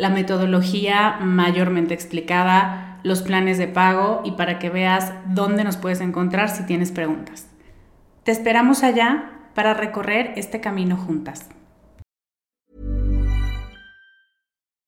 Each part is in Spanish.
la metodología mayormente explicada, los planes de pago y para que veas dónde nos puedes encontrar si tienes preguntas. Te esperamos allá para recorrer este camino juntas.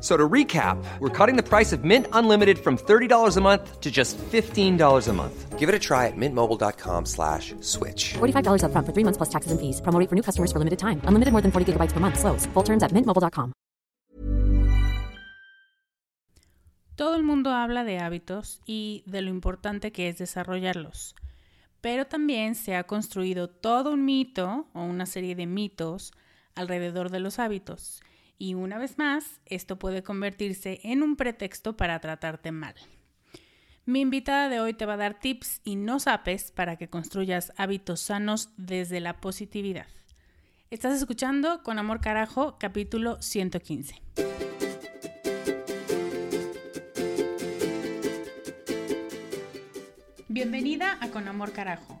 So to recap, we're cutting the price of Mint Unlimited from $30 a month to just $15 a month. Give it a try at mintmobile.com slash switch. $45 up front for three months plus taxes and fees. Promo for new customers for limited time. Unlimited more than 40 gigabytes per month. Slows. Full terms at mintmobile.com. Todo el mundo habla de hábitos y de lo importante que es desarrollarlos. Pero también se ha construido todo un mito o una serie de mitos alrededor de los hábitos y una vez más, esto puede convertirse en un pretexto para tratarte mal. Mi invitada de hoy te va a dar tips y no sapes para que construyas hábitos sanos desde la positividad. Estás escuchando Con Amor Carajo, capítulo 115. Bienvenida a Con Amor Carajo,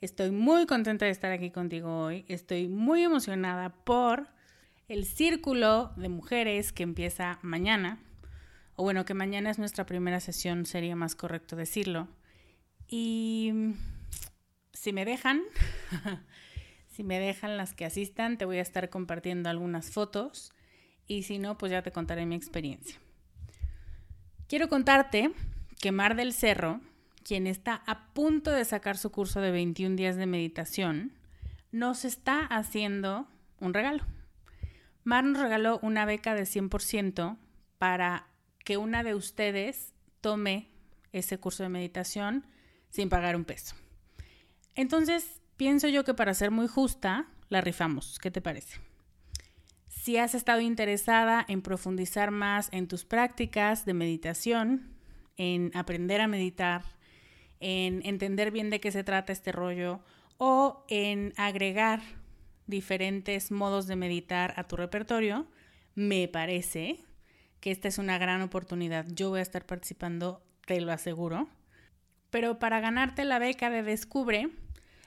Estoy muy contenta de estar aquí contigo hoy. Estoy muy emocionada por el círculo de mujeres que empieza mañana. O bueno, que mañana es nuestra primera sesión, sería más correcto decirlo. Y si me dejan, si me dejan las que asistan, te voy a estar compartiendo algunas fotos. Y si no, pues ya te contaré mi experiencia. Quiero contarte que Mar del Cerro quien está a punto de sacar su curso de 21 días de meditación, nos está haciendo un regalo. Mar nos regaló una beca de 100% para que una de ustedes tome ese curso de meditación sin pagar un peso. Entonces, pienso yo que para ser muy justa, la rifamos. ¿Qué te parece? Si has estado interesada en profundizar más en tus prácticas de meditación, en aprender a meditar, en entender bien de qué se trata este rollo o en agregar diferentes modos de meditar a tu repertorio, me parece que esta es una gran oportunidad. Yo voy a estar participando, te lo aseguro. Pero para ganarte la beca de Descubre,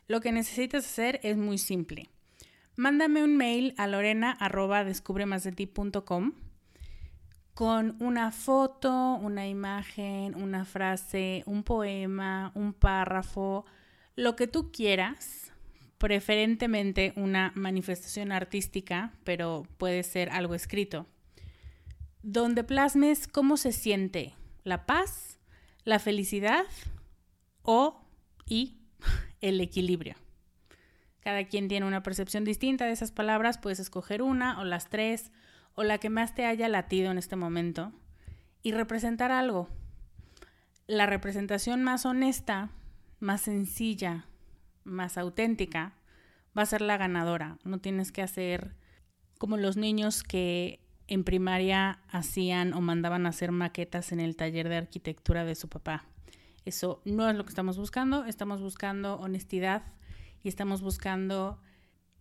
lo que necesitas hacer es muy simple. Mándame un mail a lorena.descubremasdeti.com con una foto, una imagen, una frase, un poema, un párrafo, lo que tú quieras, preferentemente una manifestación artística, pero puede ser algo escrito, donde plasmes cómo se siente la paz, la felicidad o y el equilibrio. Cada quien tiene una percepción distinta de esas palabras, puedes escoger una o las tres o la que más te haya latido en este momento y representar algo. La representación más honesta, más sencilla, más auténtica va a ser la ganadora. No tienes que hacer como los niños que en primaria hacían o mandaban hacer maquetas en el taller de arquitectura de su papá. Eso no es lo que estamos buscando, estamos buscando honestidad, y estamos buscando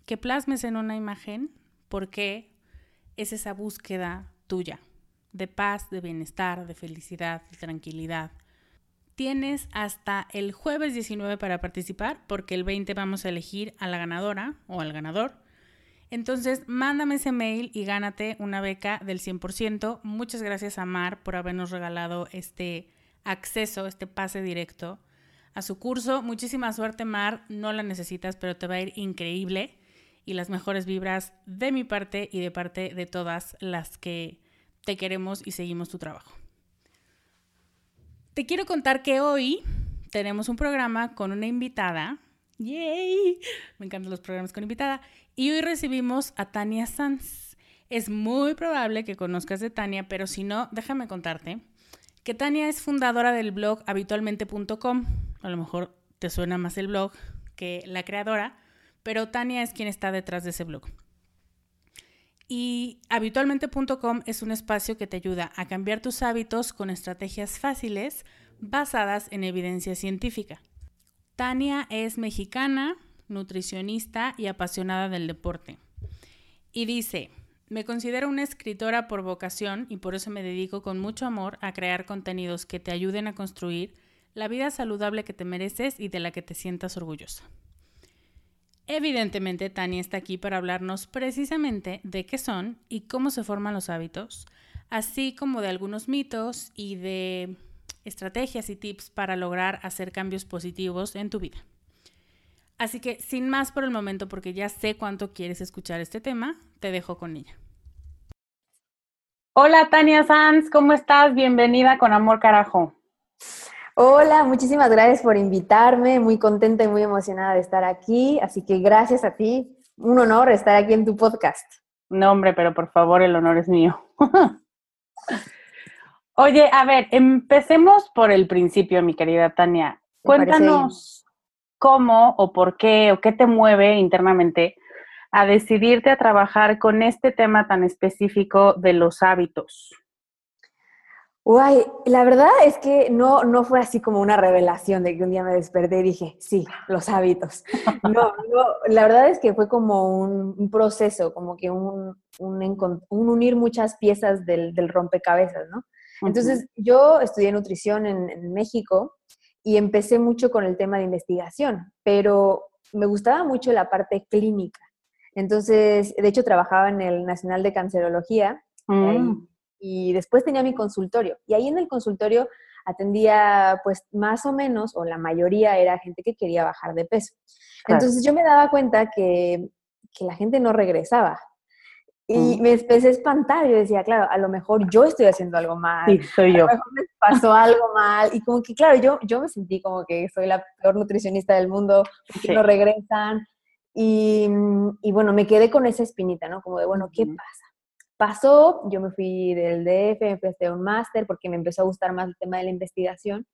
que plasmes en una imagen porque es esa búsqueda tuya de paz, de bienestar, de felicidad, de tranquilidad. Tienes hasta el jueves 19 para participar porque el 20 vamos a elegir a la ganadora o al ganador. Entonces, mándame ese mail y gánate una beca del 100%. Muchas gracias a Mar por habernos regalado este acceso, este pase directo a su curso. Muchísima suerte, Mar. No la necesitas, pero te va a ir increíble. Y las mejores vibras de mi parte y de parte de todas las que te queremos y seguimos tu trabajo. Te quiero contar que hoy tenemos un programa con una invitada. ¡Yay! Me encantan los programas con invitada. Y hoy recibimos a Tania Sanz. Es muy probable que conozcas de Tania, pero si no, déjame contarte que Tania es fundadora del blog habitualmente.com. A lo mejor te suena más el blog que la creadora, pero Tania es quien está detrás de ese blog. Y habitualmente.com es un espacio que te ayuda a cambiar tus hábitos con estrategias fáciles basadas en evidencia científica. Tania es mexicana, nutricionista y apasionada del deporte. Y dice, me considero una escritora por vocación y por eso me dedico con mucho amor a crear contenidos que te ayuden a construir la vida saludable que te mereces y de la que te sientas orgullosa. Evidentemente, Tania está aquí para hablarnos precisamente de qué son y cómo se forman los hábitos, así como de algunos mitos y de estrategias y tips para lograr hacer cambios positivos en tu vida. Así que, sin más por el momento, porque ya sé cuánto quieres escuchar este tema, te dejo con ella. Hola Tania Sanz, ¿cómo estás? Bienvenida con Amor Carajo. Hola, muchísimas gracias por invitarme, muy contenta y muy emocionada de estar aquí, así que gracias a ti, un honor estar aquí en tu podcast. No, hombre, pero por favor, el honor es mío. Oye, a ver, empecemos por el principio, mi querida Tania. Cuéntanos cómo o por qué o qué te mueve internamente a decidirte a trabajar con este tema tan específico de los hábitos? Uy, la verdad es que no, no fue así como una revelación de que un día me desperté y dije, sí, los hábitos. No, no la verdad es que fue como un, proceso, como que un, un, unir muchas piezas del, del rompecabezas, ¿no? Entonces, yo estudié nutrición en, en México y empecé mucho con el tema de investigación, pero me gustaba mucho la parte clínica. Entonces, de hecho, trabajaba en el Nacional de Cancerología mm. Y después tenía mi consultorio. Y ahí en el consultorio atendía, pues, más o menos, o la mayoría era gente que quería bajar de peso. Entonces, yo me daba cuenta que, la gente no regresaba. Y mm. me empecé a espantar. Yo decía, claro, a lo mejor yo estoy haciendo algo mal. Sí, soy yo. A lo mejor me pasó algo mal. Y como que, claro, yo, yo me sentí como que soy la peor nutricionista del mundo, porque no regresan. Y, y, bueno, me quedé con esa espinita, ¿no? Como de, bueno, ¿qué pasa? Pasó, yo me fui del DF, me empecé un máster porque me empezó a gustar más el tema de la investigación.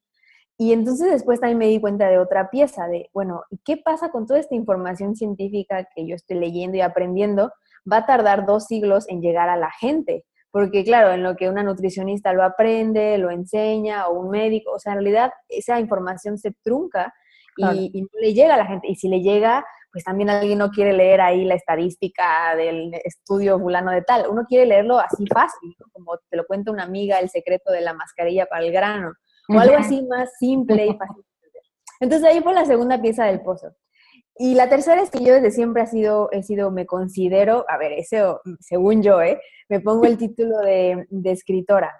Y entonces después también me di cuenta de otra pieza, de, bueno, ¿y qué pasa con toda esta información científica que yo estoy leyendo y aprendiendo? Va a tardar dos siglos en llegar a la gente. Porque claro, en lo que una nutricionista lo aprende, lo enseña, o un médico, o sea, en realidad esa información se trunca y, y no le llega a la gente. Y si le llega, pues también alguien no quiere leer ahí la estadística del estudio fulano de tal. Uno quiere leerlo así fácil, como te lo cuenta una amiga, el secreto de la mascarilla para el grano, o algo así más simple y fácil. Entonces ahí fue la segunda pieza del pozo. Y la tercera es que yo desde siempre he sido, he sido me considero, a ver, eso según yo, ¿eh? me pongo el título de, de escritora.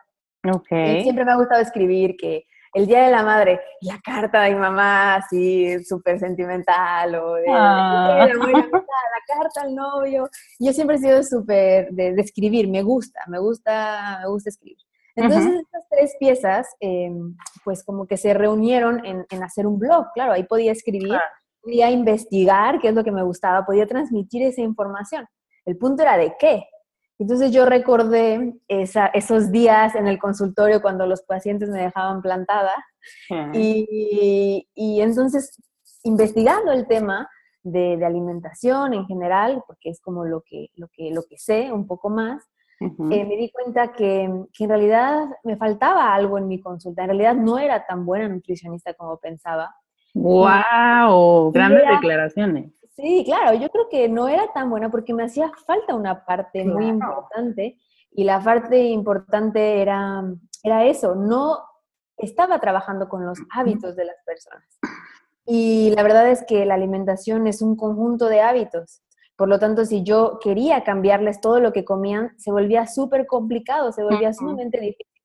Okay. siempre me ha gustado escribir, que el Día de la Madre, la carta de mi mamá así súper sentimental, o de, ah. la, carta al novio. Yo siempre he sido súper de, escribir, me gusta, me gusta, me gusta escribir. Entonces, estas tres piezas, em, pues como que se reunieron en, hacer un blog. Claro, ahí podía escribir, podía investigar, qué es lo que me gustaba, podía transmitir esa información. El punto era de qué. Entonces yo recordé esos días en el consultorio cuando los pacientes me dejaban plantada y, entonces investigando el tema de, alimentación en general, porque es como lo que, lo que, lo que sé un poco más, eh, me di cuenta que, que, en realidad me faltaba algo en mi consulta. En realidad no era tan buena nutricionista como pensaba. ¡Wow! Grandes declaraciones. Sí, claro, yo creo que no era tan buena porque me hacía falta una parte muy importante y la parte importante era, era eso, no estaba trabajando con los hábitos de las personas. Y la verdad es que la alimentación es un conjunto de hábitos. Por lo tanto, si yo quería cambiarles todo lo que comían, se volvía súper complicado, se volvía sumamente difícil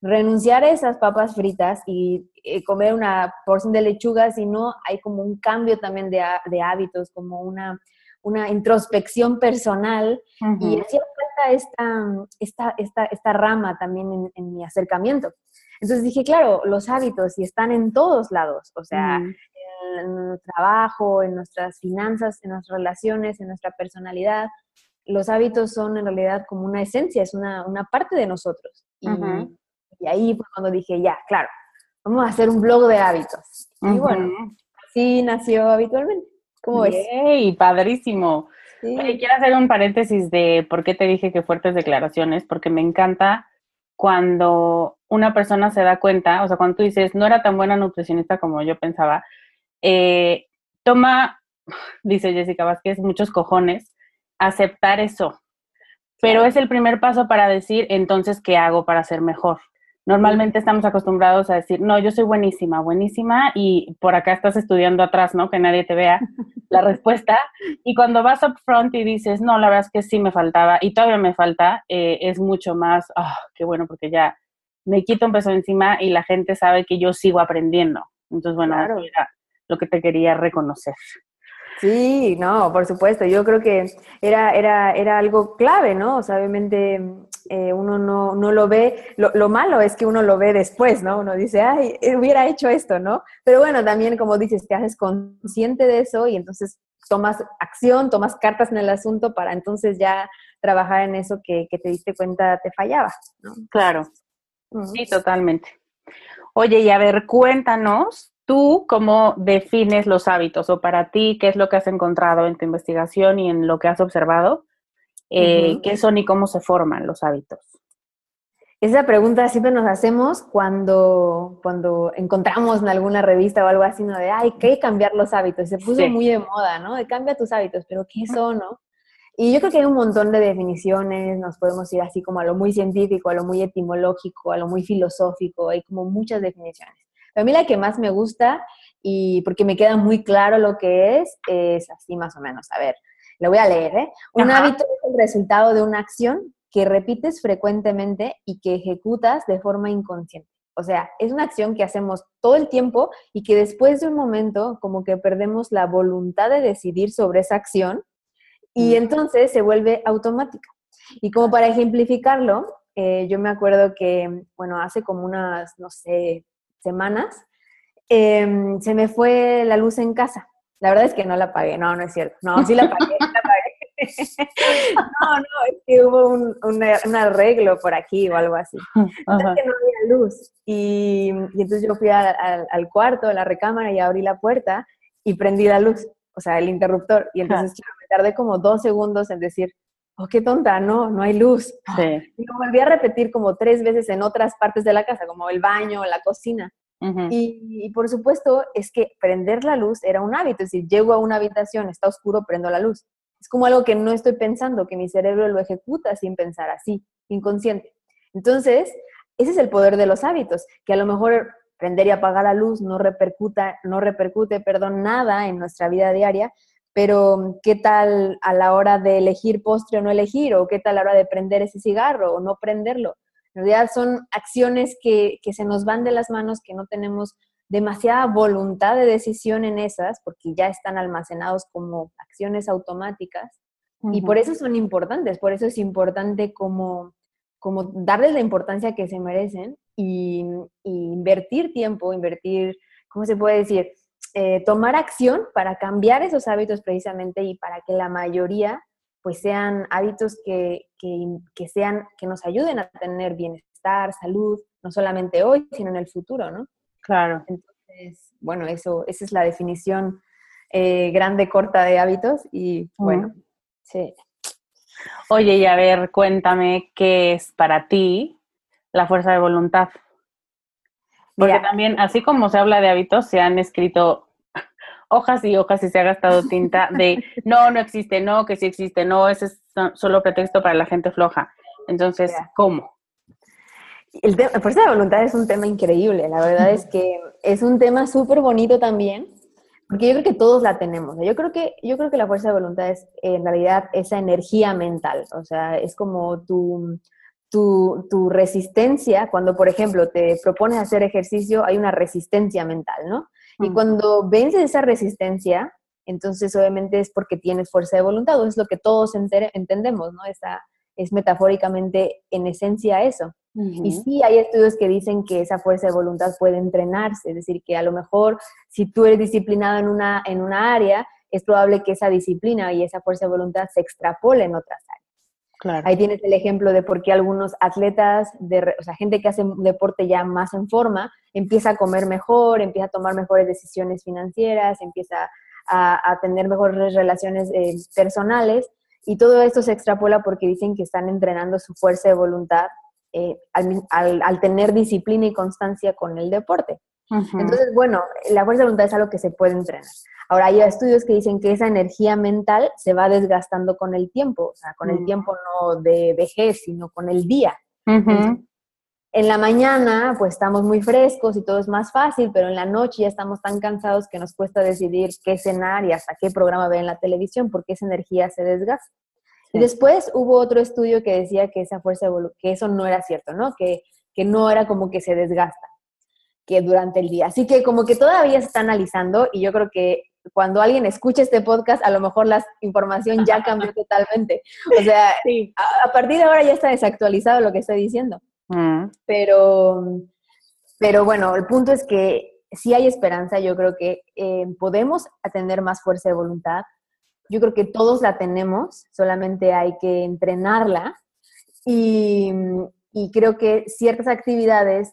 renunciar a esas papas fritas y eh, comer una porción de lechuga, sino hay como un cambio también de, hábitos, como una, una introspección personal y hacía falta esta, esta, esta, esta rama también en, mi acercamiento. Entonces dije, claro, los hábitos y están en todos lados, o sea, en, el trabajo, en nuestras finanzas, en nuestras relaciones, en nuestra personalidad. Los hábitos son en realidad como una esencia, es una, una parte de nosotros. Y, y ahí fue cuando dije, ya, claro, vamos a hacer un blog de hábitos. Y bueno, así nació habitualmente. ¿Cómo ves? ¡Ey, padrísimo! quiero hacer un paréntesis de por qué te dije que fuertes declaraciones, porque me encanta cuando una persona se da cuenta, o sea, cuando tú dices, no era tan buena nutricionista como yo pensaba, eh, toma, dice Jessica Vázquez, muchos cojones, aceptar eso. Pero es el primer paso para decir, entonces, ¿qué hago para ser mejor? Normalmente estamos acostumbrados a decir, no, yo soy buenísima, buenísima, y por acá estás estudiando atrás, ¿no? Que nadie te vea la respuesta. Y cuando vas up front y dices, no, la verdad es que sí me faltaba, y todavía me falta, eh, es mucho más, ah, qué bueno, porque ya me quito un peso encima y la gente sabe que yo sigo aprendiendo. Entonces, bueno, claro. era lo que te quería reconocer. Sí, no, por supuesto. Yo creo que era, era, era algo clave, ¿no? O sea, obviamente eh, uno no, no, lo ve. Lo, lo, malo es que uno lo ve después, ¿no? Uno dice, ay, eh, hubiera hecho esto, ¿no? Pero bueno, también, como dices, te haces consciente de eso y entonces tomas acción, tomas cartas en el asunto para entonces ya trabajar en eso que, que te diste cuenta te fallaba, ¿no? Claro. Sí, totalmente. Oye, y a ver, cuéntanos ¿Tú cómo defines los hábitos o para ti qué es lo que has encontrado en tu investigación y en lo que has observado? Eh, ¿Qué son y cómo se forman los hábitos? Esa pregunta siempre nos hacemos cuando, cuando encontramos en alguna revista o algo así, ¿no? De, ay, ¿qué cambiar los hábitos? Se puso muy de moda, ¿no? De cambia tus hábitos, pero ¿qué son, no? Y yo creo que hay un montón de definiciones, nos podemos ir así como a lo muy científico, a lo muy etimológico, a lo muy filosófico, hay como muchas definiciones. A mí la que más me gusta y porque me queda muy claro lo que es, es así más o menos. A ver, lo voy a leer. ¿eh? Un hábito es el resultado de una acción que repites frecuentemente y que ejecutas de forma inconsciente. O sea, es una acción que hacemos todo el tiempo y que después de un momento como que perdemos la voluntad de decidir sobre esa acción y mm. entonces se vuelve automática. Y como para ejemplificarlo, eh, yo me acuerdo que, bueno, hace como unas, no sé, semanas, em, se me fue la luz en casa. La verdad es que no la pagué, no, no es cierto. No, sí la pagué, la pagué. no, no, es que hubo un, arreglo por aquí o algo así. Entonces que no había luz. Y, entonces yo fui al cuarto, a la recámara y abrí la puerta y prendí la luz, o sea, el interruptor. Y entonces me tardé como dos segundos en decir, oh, qué tonta, no, no hay luz. Y lo volví a repetir como tres veces en otras partes de la casa, como el baño, la cocina. y, por supuesto es que prender la luz era un hábito, es decir, llego a una habitación, está oscuro, prendo la luz. Es como algo que no estoy pensando, que mi cerebro lo ejecuta sin pensar así, inconsciente. Entonces, ese es el poder de los hábitos, que a lo mejor prender y apagar la luz no repercuta, no repercute, perdón, nada en nuestra vida diaria, pero ¿qué tal a la hora de elegir postre o no elegir? ¿O qué tal a la hora de prender ese cigarro o no prenderlo? En realidad son acciones que, se nos van de las manos, que no tenemos demasiada voluntad de decisión en esas, porque ya están almacenados como acciones automáticas. Y por eso son importantes, por eso es importante como, como darles la importancia que se merecen y, invertir tiempo, invertir, ¿cómo se puede decir? Eh, tomar acción para cambiar esos hábitos precisamente y para que la mayoría pues sean hábitos que, que, sean, que nos ayuden a tener bienestar, salud, no solamente hoy, sino en el futuro, ¿no? Claro. Entonces, bueno, eso, esa es la definición eh, grande, corta de hábitos y bueno, sí. Oye, y a ver, cuéntame qué es para ti la fuerza de voluntad. Porque también, así como se habla de hábitos, se han escrito hojas y hojas y se ha gastado tinta de no, no existe, no, que sí existe, no, ese es solo pretexto para la gente floja. Entonces, ¿cómo? El tema, fuerza de voluntad es un tema increíble, la verdad es que es un tema súper bonito también, porque yo creo que todos la tenemos. Yo creo que, yo creo que la fuerza de voluntad es en realidad esa energía mental, o sea, es como tu, tu, tu, resistencia, cuando por ejemplo te propones hacer ejercicio, hay una resistencia mental, ¿no? Y cuando vences esa resistencia, entonces obviamente es porque tienes fuerza de voluntad, o es lo que todos entendemos, ¿no? Esa, es metafóricamente en esencia eso. Y sí hay estudios que dicen que esa fuerza de voluntad puede entrenarse, es decir, que a lo mejor si tú eres disciplinado en una, en una área, es probable que esa disciplina y esa fuerza de voluntad se extrapole en otras áreas. Ahí tienes el ejemplo de por qué algunos atletas, de, o sea, gente que hace un deporte ya más en forma, empieza a comer mejor, empieza a tomar mejores decisiones financieras, empieza a, a tener mejores relaciones eh, personales, y todo esto se extrapola porque dicen que están entrenando su fuerza de voluntad eh, al, tener disciplina y constancia con el deporte. Entonces, bueno, la fuerza de voluntad es algo que se puede entrenar. Ahora, hay estudios que dicen que esa energía mental se va desgastando con el tiempo, o sea, con el mm. tiempo no de vejez, sino con el día. en la mañana, pues estamos muy frescos y todo es más fácil, pero en la noche ya estamos tan cansados que nos cuesta decidir qué cenar y hasta qué programa ver en la televisión, porque esa energía se desgasta. Y después hubo otro estudio que decía que esa fuerza que eso no era cierto, ¿no? Que, que no era como que se desgasta, que durante el día. Así que como que todavía se está analizando y yo creo que cuando alguien escuche este podcast, a lo mejor la información ya cambió totalmente. O sea, a, partir de ahora ya está desactualizado lo que estoy diciendo. Mm. Pero, pero bueno, el punto es que si hay esperanza, yo creo que eh, podemos tener más fuerza de voluntad, yo creo que todos la tenemos, solamente hay que entrenarla y, creo que ciertas actividades,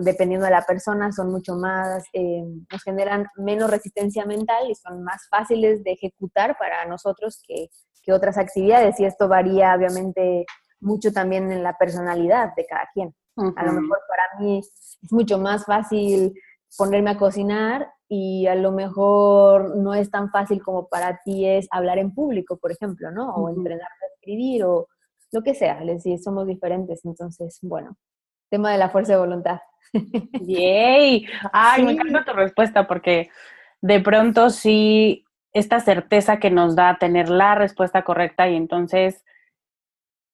dependiendo de la persona, son mucho más, eh, nos generan menos resistencia mental y son más fáciles de ejecutar para nosotros que, otras actividades y esto varía obviamente mucho también en la personalidad de cada quien. A lo mejor para mí es mucho más fácil ponerme a cocinar y a lo mejor no es tan fácil como para ti es hablar en público, por ejemplo, ¿no? O entrenar a escribir o lo que sea, les decir, somos diferentes, entonces, bueno, tema de la fuerza de voluntad. ¡Yay! Ay, me encanta tu respuesta porque de pronto sí, esta certeza que nos da tener la respuesta correcta y entonces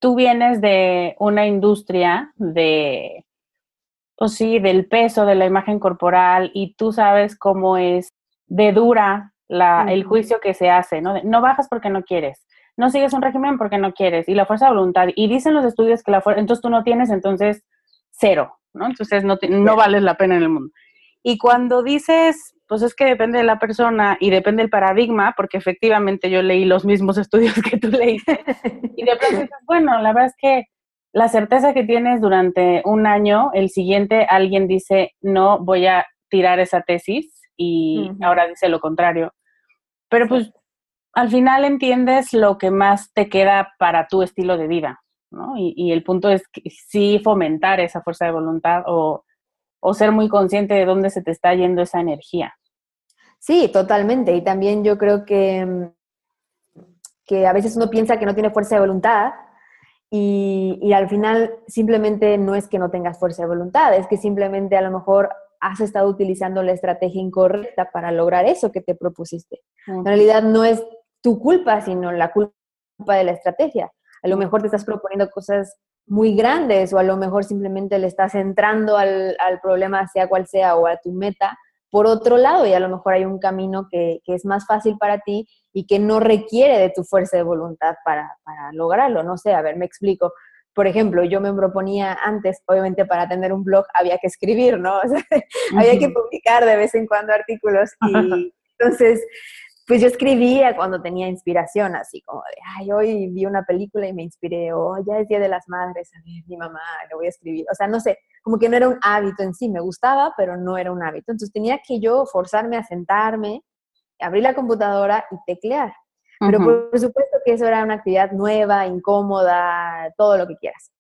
tú vienes de una industria de o sí, del peso, de la imagen corporal, y tú sabes cómo es de dura la, el juicio que se hace, ¿no? No bajas porque no quieres, no sigues un régimen porque no quieres, y la fuerza de voluntad, y dicen los estudios que la fuerza, entonces tú no tienes, entonces cero, ¿no? Entonces no, no vales la pena en el mundo. Y cuando dices, pues es que depende de la persona y depende del paradigma, porque efectivamente yo leí los mismos estudios que tú leíste, y de pronto dices, bueno, la verdad es que la certeza que tienes durante un año, el siguiente alguien dice, no, voy a tirar esa tesis y ahora dice lo contrario. Pero pues al final entiendes lo que más te queda para tu estilo de vida, ¿no? Y, el punto es sí fomentar esa fuerza de voluntad o, o ser muy consciente de dónde se te está yendo esa energía. Sí, totalmente. Y también yo creo que, que a veces uno piensa que no tiene fuerza de voluntad, y, al final simplemente no es que no tengas fuerza de voluntad, es que simplemente a lo mejor has estado utilizando la estrategia incorrecta para lograr eso que te propusiste. En realidad no es tu culpa, sino la culpa de la estrategia. A lo mejor te estás proponiendo cosas muy grandes o a lo mejor simplemente le estás entrando al, al problema, sea cual sea, o a tu meta, por otro lado y a lo mejor hay un camino que, es más fácil para ti y que no requiere de tu fuerza de voluntad para, lograrlo. No sé, a ver, me explico. por ejemplo, yo me proponía antes, obviamente para tener un blog había que escribir, ¿no? O sea, había que publicar de vez en cuando artículos y entonces, pues yo escribía cuando tenía inspiración, así como de, ay, hoy vi una película y me inspiré, o ya es Día de las Madres, a ver, mi mamá, le voy a escribir. O sea, no sé, como que no era un hábito en sí, me gustaba, pero no era un hábito. Entonces tenía que yo forzarme a sentarme, abrir la computadora y teclear. Pero por, supuesto que eso era una actividad nueva, incómoda, todo lo que quieras.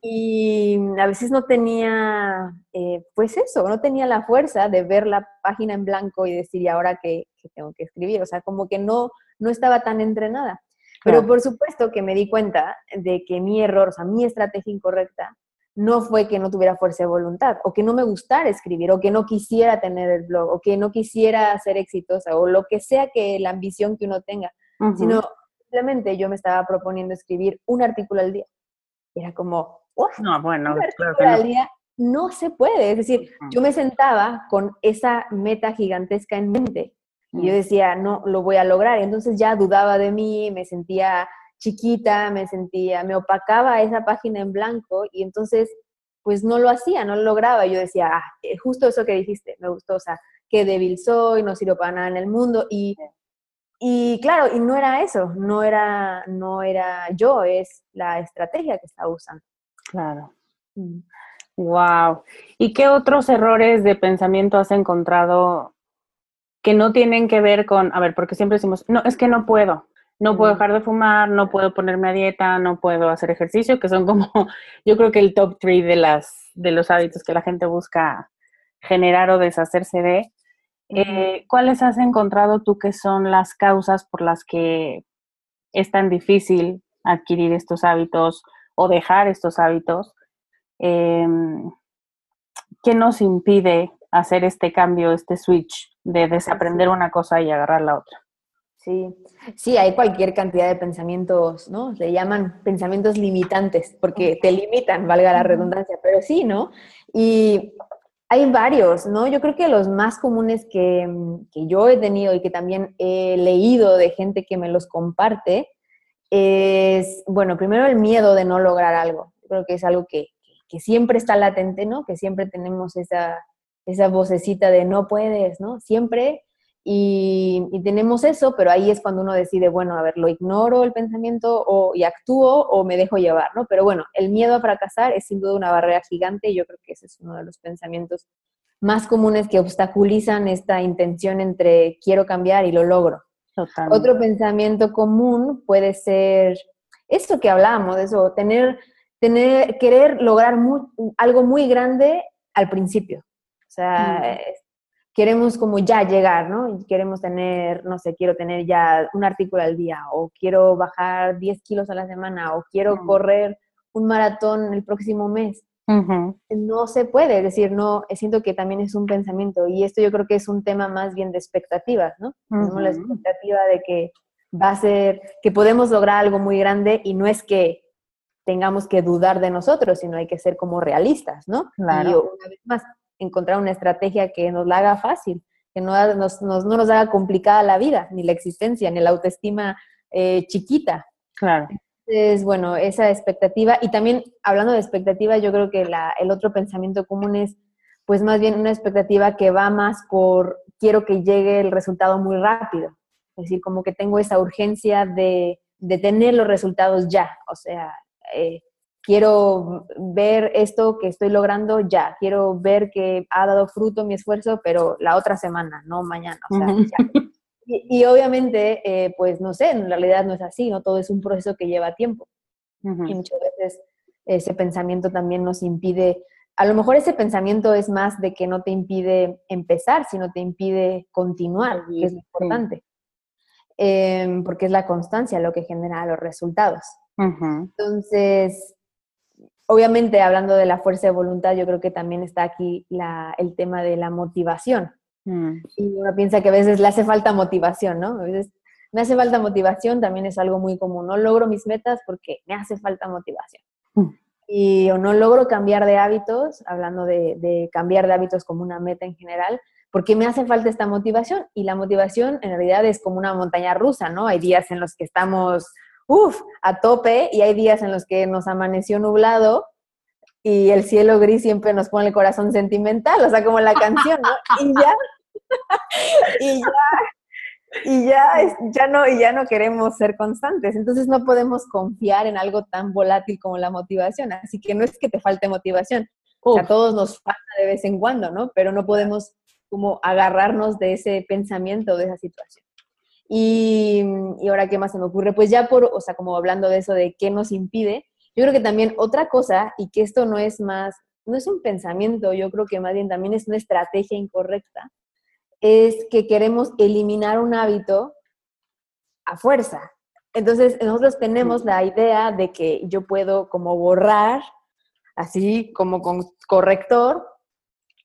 Y a veces no tenía, eh, pues eso, no tenía la fuerza de ver la página en blanco y decir, ¿y ahora qué, tengo que escribir? O sea, como que no, no estaba tan entrenada. Pero por supuesto que me di cuenta de que mi error, o sea, mi estrategia incorrecta, no fue que no tuviera fuerza de voluntad, o que no me gustara escribir, o que no quisiera tener el blog, o que no quisiera ser exitosa, o lo que sea que la ambición que uno tenga sino simplemente yo me estaba proponiendo escribir un artículo al día. Y era como, no, bueno, día no se puede. Es decir, yo me sentaba con esa meta gigantesca en mente y yo mm. decía, no, lo voy a lograr. Entonces ya dudaba de mí, me sentía chiquita, me sentía, me opacaba esa página en blanco y entonces pues no lo hacía, no lo lograba. Yo decía, ah, eh, justo eso que dijiste, me gustó, o sea, qué débil soy, no sirvo para nada en el mundo y y claro, y no era eso, no era, no era yo, es la estrategia que estaba usando. Claro. Wow. Mm. ¿Y qué otros errores de pensamiento has encontrado que no tienen que ver con, a ver, porque siempre decimos, no, es que no puedo, no puedo dejar de fumar, no puedo ponerme a dieta, no puedo hacer ejercicio, que son como, yo creo que el top three de las, de los hábitos que la gente busca generar o deshacerse de. Eh, ¿Cuáles has encontrado tú que son las causas por las que es tan difícil adquirir estos hábitos o dejar estos hábitos? Em, ¿Qué nos impide hacer este cambio, este switch de desaprender una cosa y agarrar la otra? Sí, sí, hay cualquier cantidad de pensamientos, ¿no? Se llaman pensamientos limitantes, porque te limitan, valga la redundancia, pero sí, ¿no? Y hay varios, ¿no? Yo creo que los más comunes que, yo he tenido y que también he leído de gente que me los comparte es, bueno, primero el miedo de no lograr algo. creo que es algo que, siempre está latente, ¿no? Que siempre tenemos esa, esa vocecita de no puedes, ¿no? Siempre y, tenemos eso, pero ahí es cuando uno decide, bueno, a ver, lo ignoro el pensamiento o, y actúo o me dejo llevar, ¿no? Pero bueno, el miedo a fracasar es sin duda una barrera gigante y yo creo que ese es uno de los pensamientos más comunes que obstaculizan esta intención entre quiero cambiar y lo logro. Otro pensamiento común puede ser eso que hablábamos, eso, tener, tener, querer lograr algo muy grande al principio. O sea, mm queremos como ya llegar, ¿no? Queremos tener, no sé, quiero tener ya un artículo al día, o quiero bajar 10 kilos a la semana, o quiero correr un maratón el próximo mes. No se puede, es decir, no, siento que también es un pensamiento, y esto yo creo que es un tema más bien de expectativas, ¿no? Tenemos la expectativa de que va a ser, que podemos lograr algo muy grande y no es que tengamos que dudar de nosotros, sino hay que ser como realistas, ¿no? Claro. Y una vez más, encontrar una estrategia que nos la haga fácil, que no nos, no nos haga complicada la vida, ni la existencia, ni la autoestima eh, chiquita. Claro. Entonces, bueno, esa expectativa, y también hablando de expectativa, yo creo que la, el otro pensamiento común es, pues más bien una expectativa que va más por, quiero que llegue el resultado muy rápido, es decir, como que tengo esa urgencia de, de tener los resultados ya, o sea, eh, quiero ver esto que estoy logrando ya, quiero ver que ha dado fruto mi esfuerzo, pero la otra semana, no mañana. O sea, y, obviamente, eh, pues no sé, en realidad no es así, ¿no? Todo es un proceso que lleva tiempo. Y muchas veces ese pensamiento también nos impide, a lo mejor ese pensamiento es más de que no te impide empezar, sino te impide continuar, que es importante. Em, porque es la constancia lo que genera los resultados. Entonces, obviamente, hablando de la fuerza de voluntad, yo creo que también está aquí el tema de la motivación. Mm. Y uno piensa que a veces le hace falta motivación, ¿no? A veces me hace falta motivación, también es algo muy común. No logro mis metas porque me hace falta motivación. Mm. Y o no logro cambiar de hábitos, hablando de, de, cambiar de hábitos como una meta en general, porque me hace falta esta motivación. Y la motivación en realidad es como una montaña rusa, ¿no? Hay días en los que estamos uff, a tope y hay días en los que nos amaneció nublado y el cielo gris siempre nos pone el corazón sentimental, o sea, como la canción, ¿no? Y ya, y ya, y ya, ya no, y ya no queremos ser constantes. Entonces no podemos confiar en algo tan volátil como la motivación. Así que no es que te falte motivación. a todos nos falta de vez en cuando, ¿no? Pero no podemos como agarrarnos de ese pensamiento, de esa situación. Y, ahora, ¿qué más se me ocurre? Pues ya por, o sea, como hablando de eso, de qué nos impide, yo creo que también otra cosa, y que esto no es más, no es un pensamiento, yo creo que más bien también es una estrategia incorrecta, es que queremos eliminar un hábito a fuerza. Entonces, nosotros tenemos la idea de que yo puedo como borrar, así como con corrector,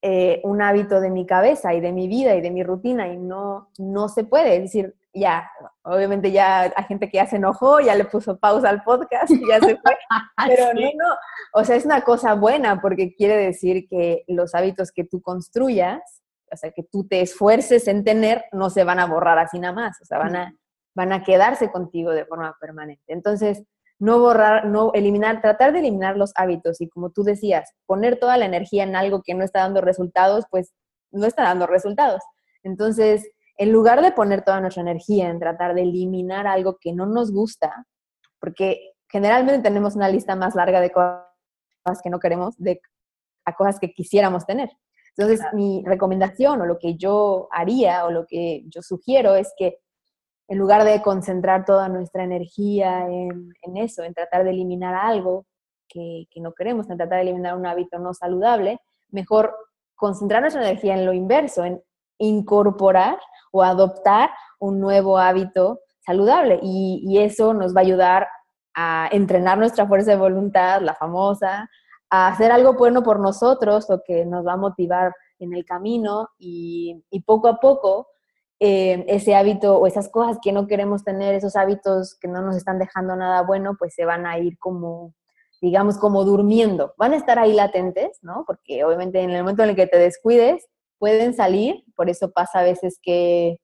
eh, un hábito de mi cabeza y de mi vida y de mi rutina y no, no se puede. Es decir, ya, obviamente ya hay gente que ya se enojó, ya le puso pausa al podcast y ya se fue. Pero no, no, o sea, es una cosa buena porque quiere decir que los hábitos que tú construyas, o sea, que tú te esfuerces en tener, no se van a borrar así nada más, o sea, van a, van a quedarse contigo de forma permanente. Entonces, no borrar, no eliminar, tratar de eliminar los hábitos y como tú decías, poner toda la energía en algo que no está dando resultados, pues no está dando resultados. Entonces, en lugar de poner toda nuestra energía en tratar de eliminar algo que no nos gusta, porque generalmente tenemos una lista más larga de cosas que no queremos, de a cosas que quisiéramos tener. Entonces, mi recomendación o lo que yo haría o lo que yo sugiero es que en lugar de concentrar toda nuestra energía en, eso, en tratar de eliminar algo que, no queremos, en tratar de eliminar un hábito no saludable, mejor concentrar nuestra energía en lo inverso, en incorporar o adoptar un nuevo hábito saludable. Y, eso nos va a ayudar a entrenar nuestra fuerza de voluntad, la famosa, a hacer algo bueno por nosotros, lo que nos va a motivar en el camino y, y poco a poco eh, ese hábito o esas cosas que no queremos tener, esos hábitos que no nos están dejando nada bueno, pues se van a ir como, digamos, como durmiendo. Van a estar ahí latentes, ¿no? Porque obviamente en el momento en el que te descuides, pueden salir. Por eso pasa a veces que,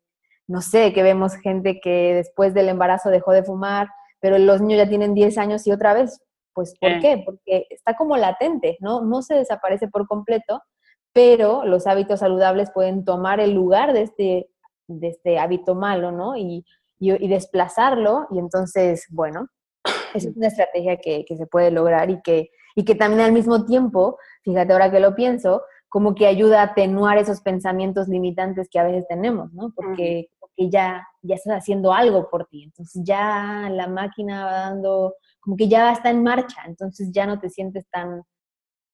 no sé, que vemos gente que después del embarazo dejó de fumar, pero los niños ya tienen 10 años y otra vez. Pues, ¿por qué? Porque está como latente, ¿no? No se desaparece por completo, pero los hábitos saludables pueden tomar el lugar de este de este hábito malo, ¿no? Y, y, desplazarlo. Y entonces, bueno, es una estrategia que, que, se puede lograr y que, y que también al mismo tiempo, fíjate ahora que lo pienso, como que ayuda a atenuar esos pensamientos limitantes que a veces tenemos, ¿no? Porque, porque ya, ya estás haciendo algo por ti, entonces ya la máquina va dando, como que ya está en marcha, entonces ya no te sientes tan,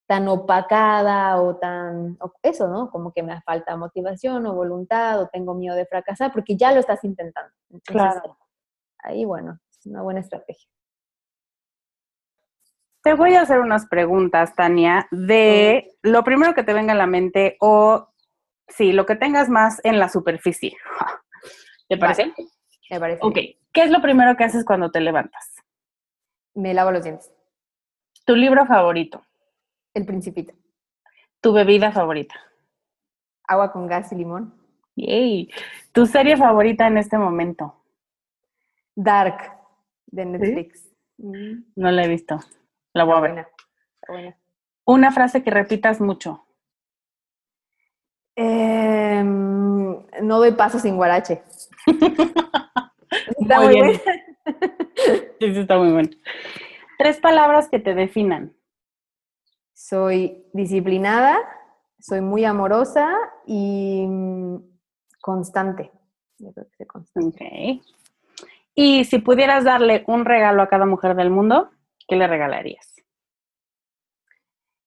tan opacada o tan, eso, ¿no? Como que me falta motivación o voluntad o tengo miedo de fracasar porque ya lo estás intentando. claro. Ahí, bueno, es una buena estrategia. Te voy a hacer unas preguntas, Tania, de lo primero que te venga a la mente o, sí, lo que tengas más en la superficie. ¿Te parece? me parece. Ok, ¿qué es lo primero que haces cuando te levantas? Me lavo los dientes. ¿Tu libro favorito? El Principito. ¿Tu bebida favorita? Agua con gas y limón. Yay. ¿Tu serie favorita en este momento? Dark, de Netflix. Mm. No la he visto. La voy a ver. Una frase que repitas mucho. Em, no doy paso sin guarache. está muy, muy sí, sí, está muy bueno. Tres palabras que te definan. Soy disciplinada, soy muy amorosa y mm, constante. Yo creo que constante. Y si pudieras darle un regalo a cada mujer del mundo, ¿qué le regalarías?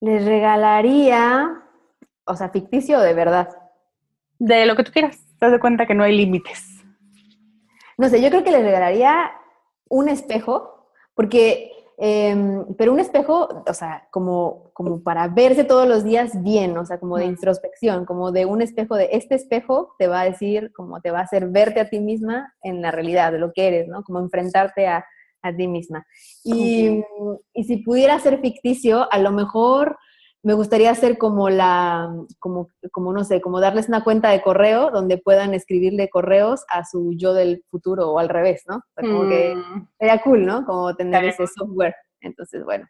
Les regalaría, o sea, ficticio o de verdad. De lo que tú quieras. Te das cuenta que no hay límites. No sé, yo creo que les regalaría un espejo, porque Em, pero un espejo, o sea, como, como para verse todos los días bien, o sea, como de introspección, como de un espejo, de este espejo te va a decir, como te va a hacer verte a ti misma en la realidad de lo que eres, ¿no? Como enfrentarte a, a ti misma. Y, y, si pudiera ser ficticio, a lo mejor me gustaría hacer como la, como, como no sé, como darles una cuenta de correo donde puedan escribirle correos a su yo del futuro o al revés, ¿no? como que Mm. sería cool, ¿no? Como tener ese software. Entonces, bueno.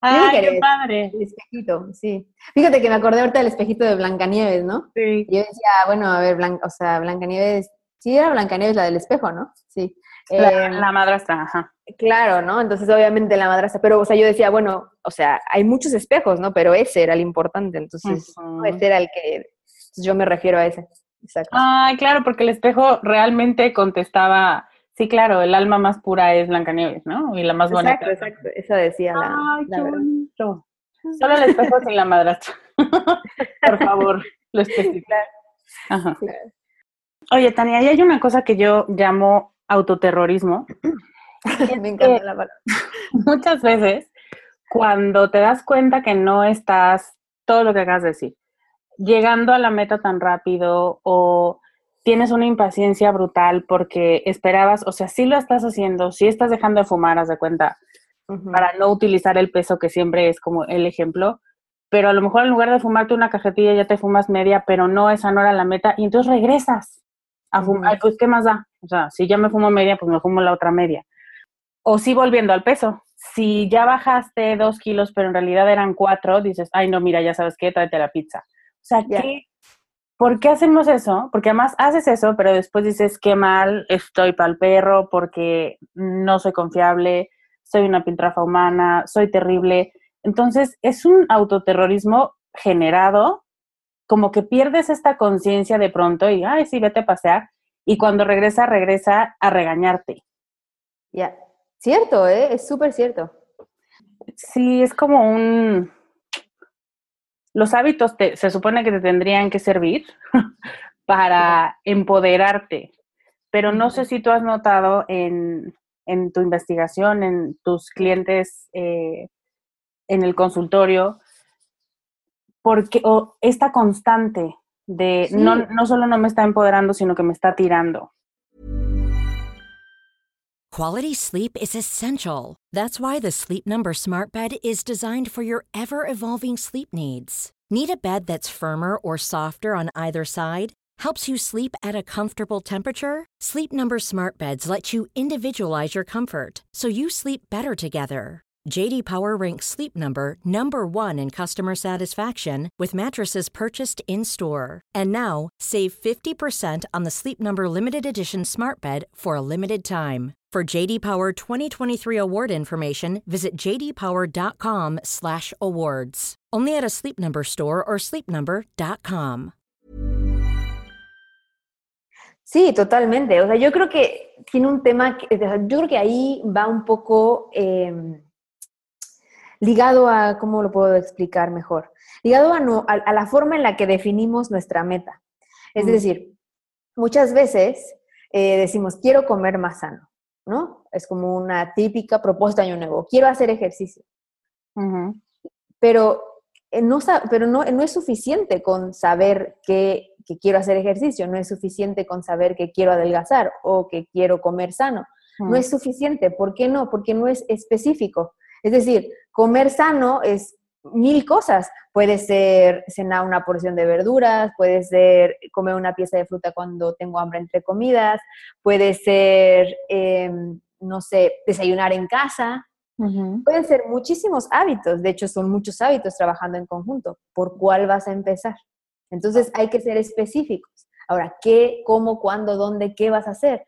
¡Ay, Fíjate, qué padre! El espejito, sí. Fíjate que me acordé ahorita del espejito de Blancanieves, ¿no? Sí. Y yo decía, bueno, a ver, Blan- o sea, Blancanieves, sí era Blancanieves la del espejo, ¿no? Sí. La, la madrastra, ajá. Claro, ¿no? Entonces, obviamente la madrastra, pero, o sea, yo decía, bueno, o sea, hay muchos espejos, ¿no? Pero ese era el importante, entonces, ese era el que yo me refiero a ese. Exacto. Ay, claro, porque el espejo realmente contestaba, sí, claro, el alma más pura es Blancanieves, ¿no? Y la más bonita. exacto, exacto. Esa decía la, Ay, la qué verdad. bonito. Solo el espejo sin la madrastra. Por favor, lo especifico. Ajá. Claro. Oye, Tania, y hay una cosa que yo llamo autoterrorismo. me encanta la palabra. Muchas veces, cuando te das cuenta que no estás, todo lo que acabas de decir, llegando a la meta tan rápido o tienes una impaciencia brutal porque esperabas, o sea, sí lo estás haciendo, sí estás dejando de fumar, haz de cuenta, para no utilizar el peso que siempre es como el ejemplo, pero a lo mejor en lugar de fumarte una cajetilla ya te fumas media, pero no, esa no era la meta, y entonces regresas a fumar. Ay, pues ¿qué más da? O sea, si ya me fumo media, pues me fumo la otra media. O sí volviendo al peso. Si ya bajaste dos kilos, pero en realidad eran cuatro, dices, ay, no, mira, ya sabes qué, tráete la pizza. O sea. ¿qué? ¿por qué hacemos eso? Porque además haces eso, pero después dices, qué mal, estoy para el perro, porque no soy confiable, soy una piltrafa humana, soy terrible. Entonces, es un autoterrorismo generado, como que pierdes esta conciencia de pronto y, ay, sí, vete a pasear. Y cuando regresa, regresa a regañarte. Ya. Cierto, ¿eh? Es súper cierto. Sí, es como un... Los hábitos te- se supone que te tendrían que servir para empoderarte, pero no sé si tú has notado en, en tu investigación, en tus clientes, eh, en el consultorio, porque o esta constante de Sí. no, no solo no me está empoderando, sino que me está tirando. Quality sleep is essential. That's why the Sleep Number Smart Bed is designed for your ever evolving sleep needs. Need a bed that's firmer or softer on either side? Helps you sleep at a comfortable temperature? Sleep Number Smart Beds let you individualize your comfort so you sleep better together. JD Power ranks Sleep Number number 1 in customer satisfaction with mattresses purchased in-store. And now, save 50% on the Sleep Number limited edition Smart Bed for a limited time. For JD Power 2023 award information, visit jdpower.com/awards. Only at a Sleep Number store or sleepnumber.com. Sí, totalmente. O sea, yo creo que tiene un tema, que, yo creo que ahí va un poco eh, ligado a, ¿cómo lo puedo explicar mejor? Ligado a, no- a- a la forma en la que definimos nuestra meta. Es Mm. decir, muchas veces eh, decimos, quiero comer más sano, ¿no? Es como una típica propuesta de año nuevo, quiero hacer ejercicio. Pero, eh, no, pero no, no es suficiente con saber que, que quiero hacer ejercicio, no es suficiente con saber que quiero adelgazar o que quiero comer sano. No es suficiente. ¿Por qué no? Porque no es específico. Es decir, comer sano es mil cosas. Puede ser cenar una porción de verduras, puede ser comer una pieza de fruta cuando tengo hambre entre comidas, puede ser, em, no sé, desayunar en casa. Pueden ser muchísimos hábitos, de hecho son muchos hábitos trabajando en conjunto. ¿Por cuál vas a empezar? Entonces hay que ser específicos. Ahora, ¿qué, cómo, cuándo, dónde, qué vas a hacer?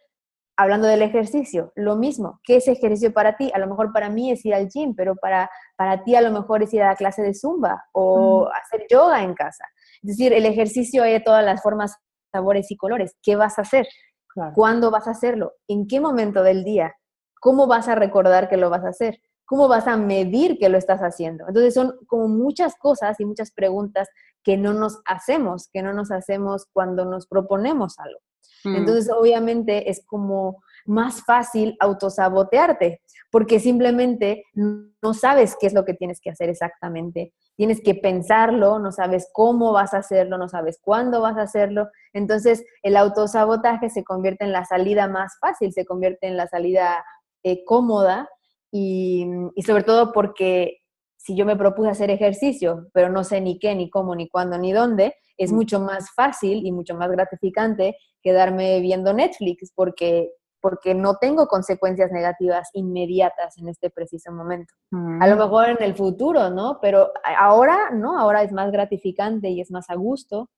Hablando del ejercicio, lo mismo. ¿Qué es ejercicio para ti? A lo mejor para mí es ir al gym, pero para, para ti a lo mejor es ir a la clase de zumba o hacer yoga en casa. Es decir, el ejercicio hay de todas las formas, sabores y colores. ¿Qué vas a hacer? Claro. ¿Cuándo vas a hacerlo? ¿En qué momento del día? ¿Cómo vas a recordar que lo vas a hacer? ¿Cómo vas a medir que lo estás haciendo? Entonces son como muchas cosas y muchas preguntas que no nos hacemos, que no nos hacemos cuando nos proponemos algo. Mm. Entonces, obviamente, es como más fácil autosabotearte, porque simplemente no sabes qué es lo que tienes que hacer exactamente. Tienes que pensarlo, no sabes cómo vas a hacerlo, no sabes cuándo vas a hacerlo. Entonces, el autosabotaje se convierte en la salida más fácil, se convierte en la salida eh, cómoda y, y sobre todo porque si yo me propuse hacer ejercicio, pero no sé ni qué, ni cómo, ni cuándo, ni dónde, es mucho más fácil y mucho más gratificante quedarme viendo Netflix porque, porque no tengo consecuencias negativas inmediatas en este preciso momento. A lo mejor en el futuro, ¿no? Pero ahora, ¿no? Ahora es más gratificante y es más a gusto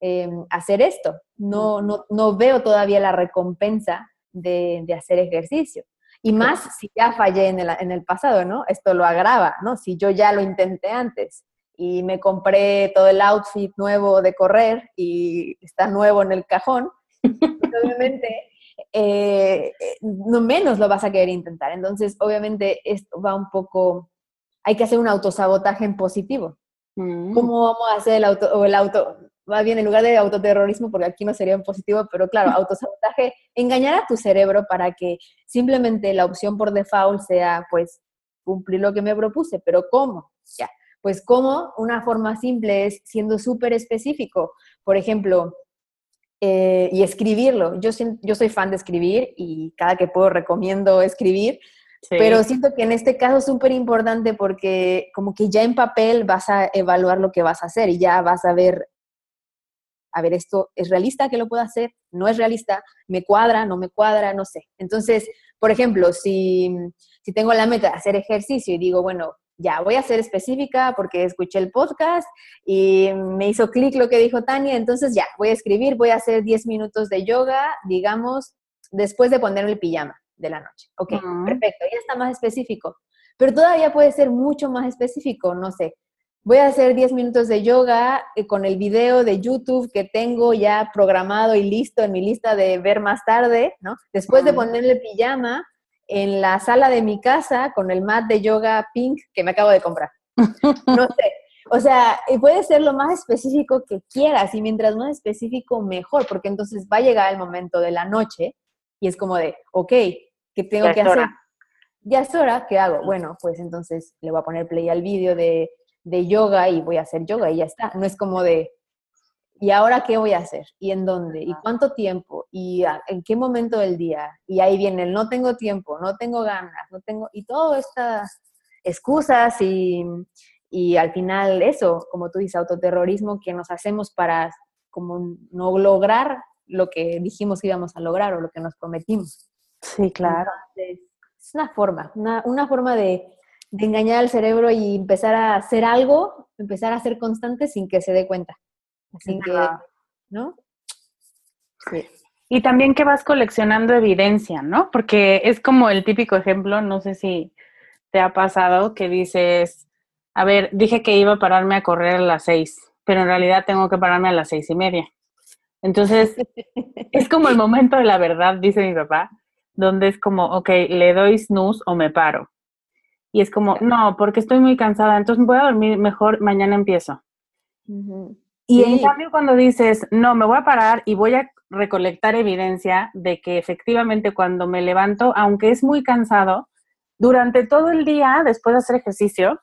em, hacer esto. No, no, no veo todavía la recompensa de, de hacer ejercicio. Y más si ya fallé en el, en el pasado, ¿no? Esto lo agrava, ¿no? Si yo ya lo intenté antes y me compré todo el outfit nuevo de correr y está nuevo en el cajón, obviamente eh, no menos lo vas a querer intentar. Entonces, obviamente, esto va un poco, hay que hacer un autosabotaje en positivo. Mm. ¿Cómo vamos a hacer el auto, o el auto, más bien en lugar de autoterrorismo, porque aquí no sería en positivo, pero claro, autosabotaje, engañar a tu cerebro para que simplemente la opción por default sea, pues, cumplir lo que me propuse, pero ¿cómo? Ya, pues ¿cómo? Una forma simple es siendo súper específico. Por ejemplo, eh, y escribirlo. Yo, yo soy fan de escribir y cada que puedo recomiendo escribir, pero siento que en este caso es súper importante porque como que ya en papel vas a evaluar lo que vas a hacer y ya vas a ver a ver, esto es realista que lo pueda hacer, no es realista, me cuadra, no me cuadra, no sé. Entonces, por ejemplo, si, si tengo la meta de hacer ejercicio y digo, bueno, ya voy a ser específica porque escuché el podcast y me hizo clic lo que dijo Tania, entonces ya, voy a escribir, voy a hacer 10 minutos de yoga, digamos, después de poner el pijama de la noche. Ok, perfecto, ya está más específico. Pero todavía puede ser mucho más específico, no sé, voy a hacer 10 minutos de yoga eh, con el video de YouTube que tengo ya programado y listo en mi lista de ver más tarde, ¿no? Después de ponerle pijama en la sala de mi casa con el mat de yoga pink que me acabo de comprar. No sé. O sea, puede ser lo más específico que quieras y mientras más específico, mejor, porque entonces va a llegar el momento de la noche y es como de, ok, ¿qué tengo que hacer? Ya es hora, ¿qué hago? Bueno, pues entonces le voy a poner play al vídeo de de yoga y voy a hacer yoga y ya está. No es como de, ¿y ahora qué voy a hacer? ¿Y en dónde? ¿Y cuánto tiempo? ¿Y en qué momento del día? Y ahí viene el no tengo tiempo, no tengo ganas, no tengo... Y todas estas excusas y, y al final eso, como tú dices, autoterrorismo que nos hacemos para como no lograr lo que dijimos que íbamos a lograr o lo que nos prometimos. Sí, claro. es una forma, una, una forma de de engañar al cerebro y empezar a hacer algo, empezar a ser constante sin que se dé cuenta. Así que, ¿no? Sí. Y también que vas coleccionando evidencia, ¿no? Porque es como el típico ejemplo, no sé si te ha pasado, que dices, a ver, dije que iba a pararme a correr a las seis, pero en realidad tengo que pararme a las seis y media. Entonces, es como el momento de la verdad, dice mi papá, donde es como, ok, le doy snooze o me paro. Y es como, no, porque estoy muy cansada, entonces voy a dormir mejor, mañana empiezo. Y en cambio cuando dices, no, me voy a parar y voy a recolectar evidencia de que efectivamente cuando me levanto, aunque es muy cansado, durante todo el día, después de hacer ejercicio,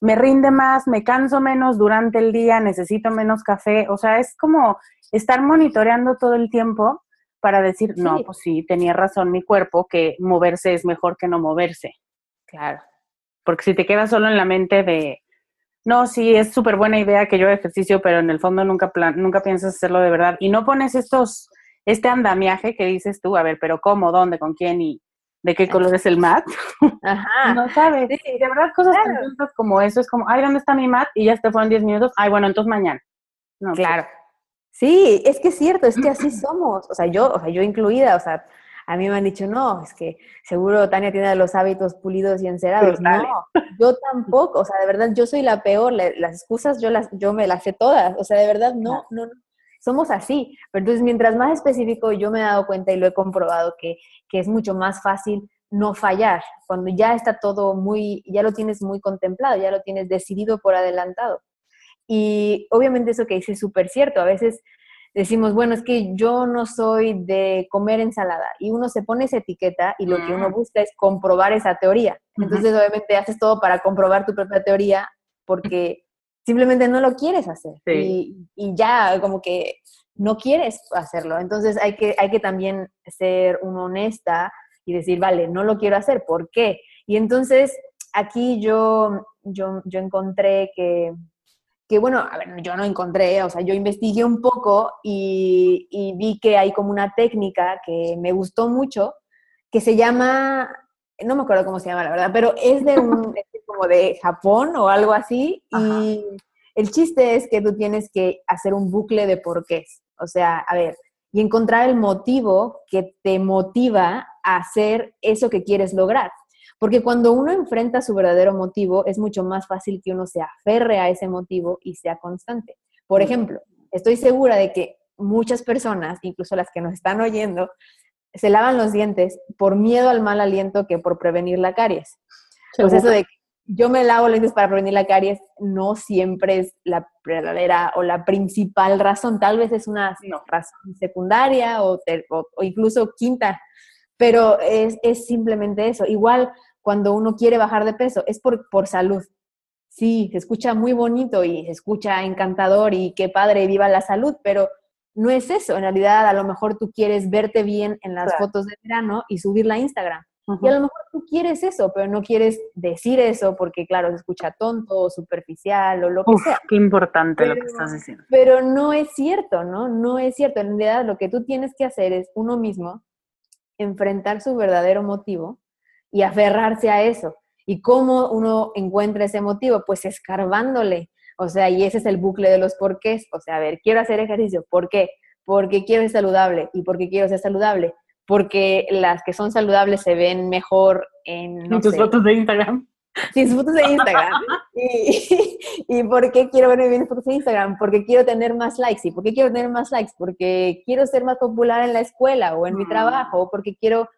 me rinde más, me canso menos durante el día, necesito menos café, o sea, es como estar monitoreando todo el tiempo para decir, no, pues sí, tenía razón mi cuerpo, que moverse es mejor que no moverse. Claro. Porque si te quedas solo en la mente de, no, sí, es súper buena idea que yo haga ejercicio, pero en el fondo nunca, plan, nunca piensas hacerlo de verdad. Y no pones estos, este andamiaje que dices tú, a ver, pero ¿cómo, dónde, con quién y de qué color es el mat? Ajá. no sabes. de verdad, cosas tan como eso es como, ay, ¿dónde está mi mat? Y ya te fueron 10 minutos. Ay, bueno, entonces mañana. No, claro. Sí, es que es cierto, es que así somos. O sea, yo, o sea, yo incluida, o sea, a mí me han dicho, no, es que seguro Tania tiene los hábitos pulidos y encerados. No, yo tampoco, o sea, de verdad, yo soy la peor, las excusas yo, las, yo me las sé todas, o sea, de verdad, no, no, no, somos así. Pero entonces, mientras más específico, yo me he dado cuenta y lo he comprobado que, que es mucho más fácil no fallar, cuando ya está todo muy, ya lo tienes muy contemplado, ya lo tienes decidido por adelantado. Y obviamente eso que dices es súper cierto, a veces decimos, bueno, es que yo no soy de comer ensalada y uno se pone esa etiqueta y lo que uno busca es comprobar esa teoría. Entonces, obviamente, haces todo para comprobar tu propia teoría porque simplemente no lo quieres hacer y, ya como que no quieres hacerlo. Entonces, hay que, hay que también ser uno honesta y decir, vale, no lo quiero hacer, ¿por qué? Y entonces, aquí yo, yo, yo encontré que, que, bueno, a ver, yo no encontré, o sea, yo investigué un poco y, y vi que hay como una técnica que me gustó mucho, que se llama, no me acuerdo cómo se llama, la verdad, pero es de un, es como de Japón o algo así, y el chiste es que tú tienes que hacer un bucle de porqués, o sea, a ver, y encontrar el motivo que te motiva a hacer eso que quieres lograr. Porque cuando uno enfrenta su verdadero motivo, es mucho más fácil que uno se aferre a ese motivo y sea constante. Por ejemplo, estoy segura de que muchas personas, incluso las que nos están oyendo, se lavan los dientes por miedo al mal aliento que por prevenir la caries. Pues eso de yo me lavo los dientes para prevenir la caries no siempre es la verdadera o la principal razón. Tal vez es una razón secundaria o, incluso quinta, pero es, es, simplemente eso. Igual cuando uno quiere bajar de peso, es por, por salud. Sí, se escucha muy bonito y se escucha encantador y qué padre, viva la salud, pero no es eso. En realidad, a lo mejor tú quieres verte bien en las fotos de verano y subirla a Instagram. Y a lo mejor tú quieres eso, pero no quieres decir eso porque, claro, se escucha tonto o superficial o lo que sea. Qué importante lo que estás diciendo. Pero no es cierto, ¿no? No es cierto. En realidad, lo que tú tienes que hacer es uno mismo enfrentar su verdadero motivo y aferrarse a eso. ¿Y cómo uno encuentra ese motivo? Pues escarbándole. O sea, y ese es el bucle de los porqués. O sea, a ver, quiero hacer ejercicio. ¿Por qué? Porque quiero ser saludable. ¿Y por qué quiero ser saludable? Porque las que son saludables se ven mejor en... No tus fotos de Instagram. Sí, sus fotos de Instagram. y, y, por qué quiero verme bien en fotos de Instagram? Porque quiero tener más likes. ¿Y por qué quiero tener más likes? Porque quiero ser más popular en la escuela o en mi mm. trabajo, o porque quiero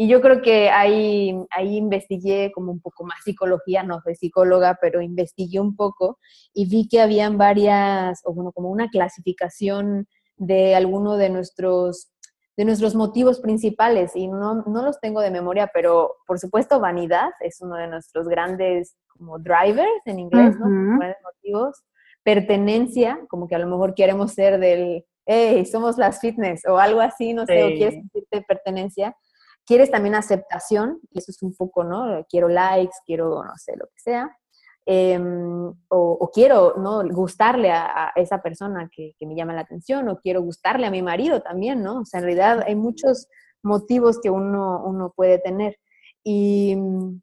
y yo creo que ahí, ahí investigué como un poco más psicología, no soy psicóloga, pero investigué un poco y vi que habían varias, o bueno, como una clasificación de alguno de nuestros, de nuestros motivos principales. Y no, no los tengo de memoria, pero por supuesto vanidad es uno de nuestros grandes como drivers en inglés, ¿no? motivos. Pertenencia, como que a lo mejor queremos ser del, hey, somos las fitness o algo así, no sé, o quieres sentirte pertenencia quieres también aceptación, y eso es un poco, ¿no? Quiero likes, quiero, no sé, lo que sea. Em, o, quiero ¿no? gustarle a, esa persona que, me llama la atención, o quiero gustarle a mi marido también, ¿no? O sea, en realidad hay muchos motivos que uno, uno puede tener. Y mm,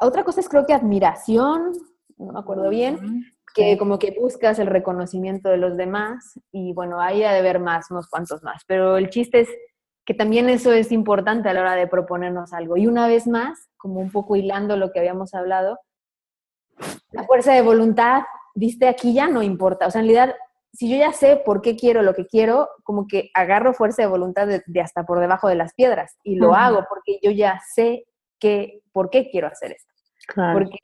otra cosa es creo que admiración, no me acuerdo bien, que como que buscas el reconocimiento de los demás, y bueno, ahí ha de haber más, unos cuantos más, pero el chiste es que también eso es importante a la hora de proponernos algo. Y una vez más, como un poco hilando lo que habíamos hablado, la fuerza de voluntad, viste, aquí ya no importa. O sea, en realidad, si yo ya sé por qué quiero lo que quiero, como que agarro fuerza de voluntad de, hasta por debajo de las piedras y lo hago porque yo ya sé que, por qué quiero hacer esto. Porque,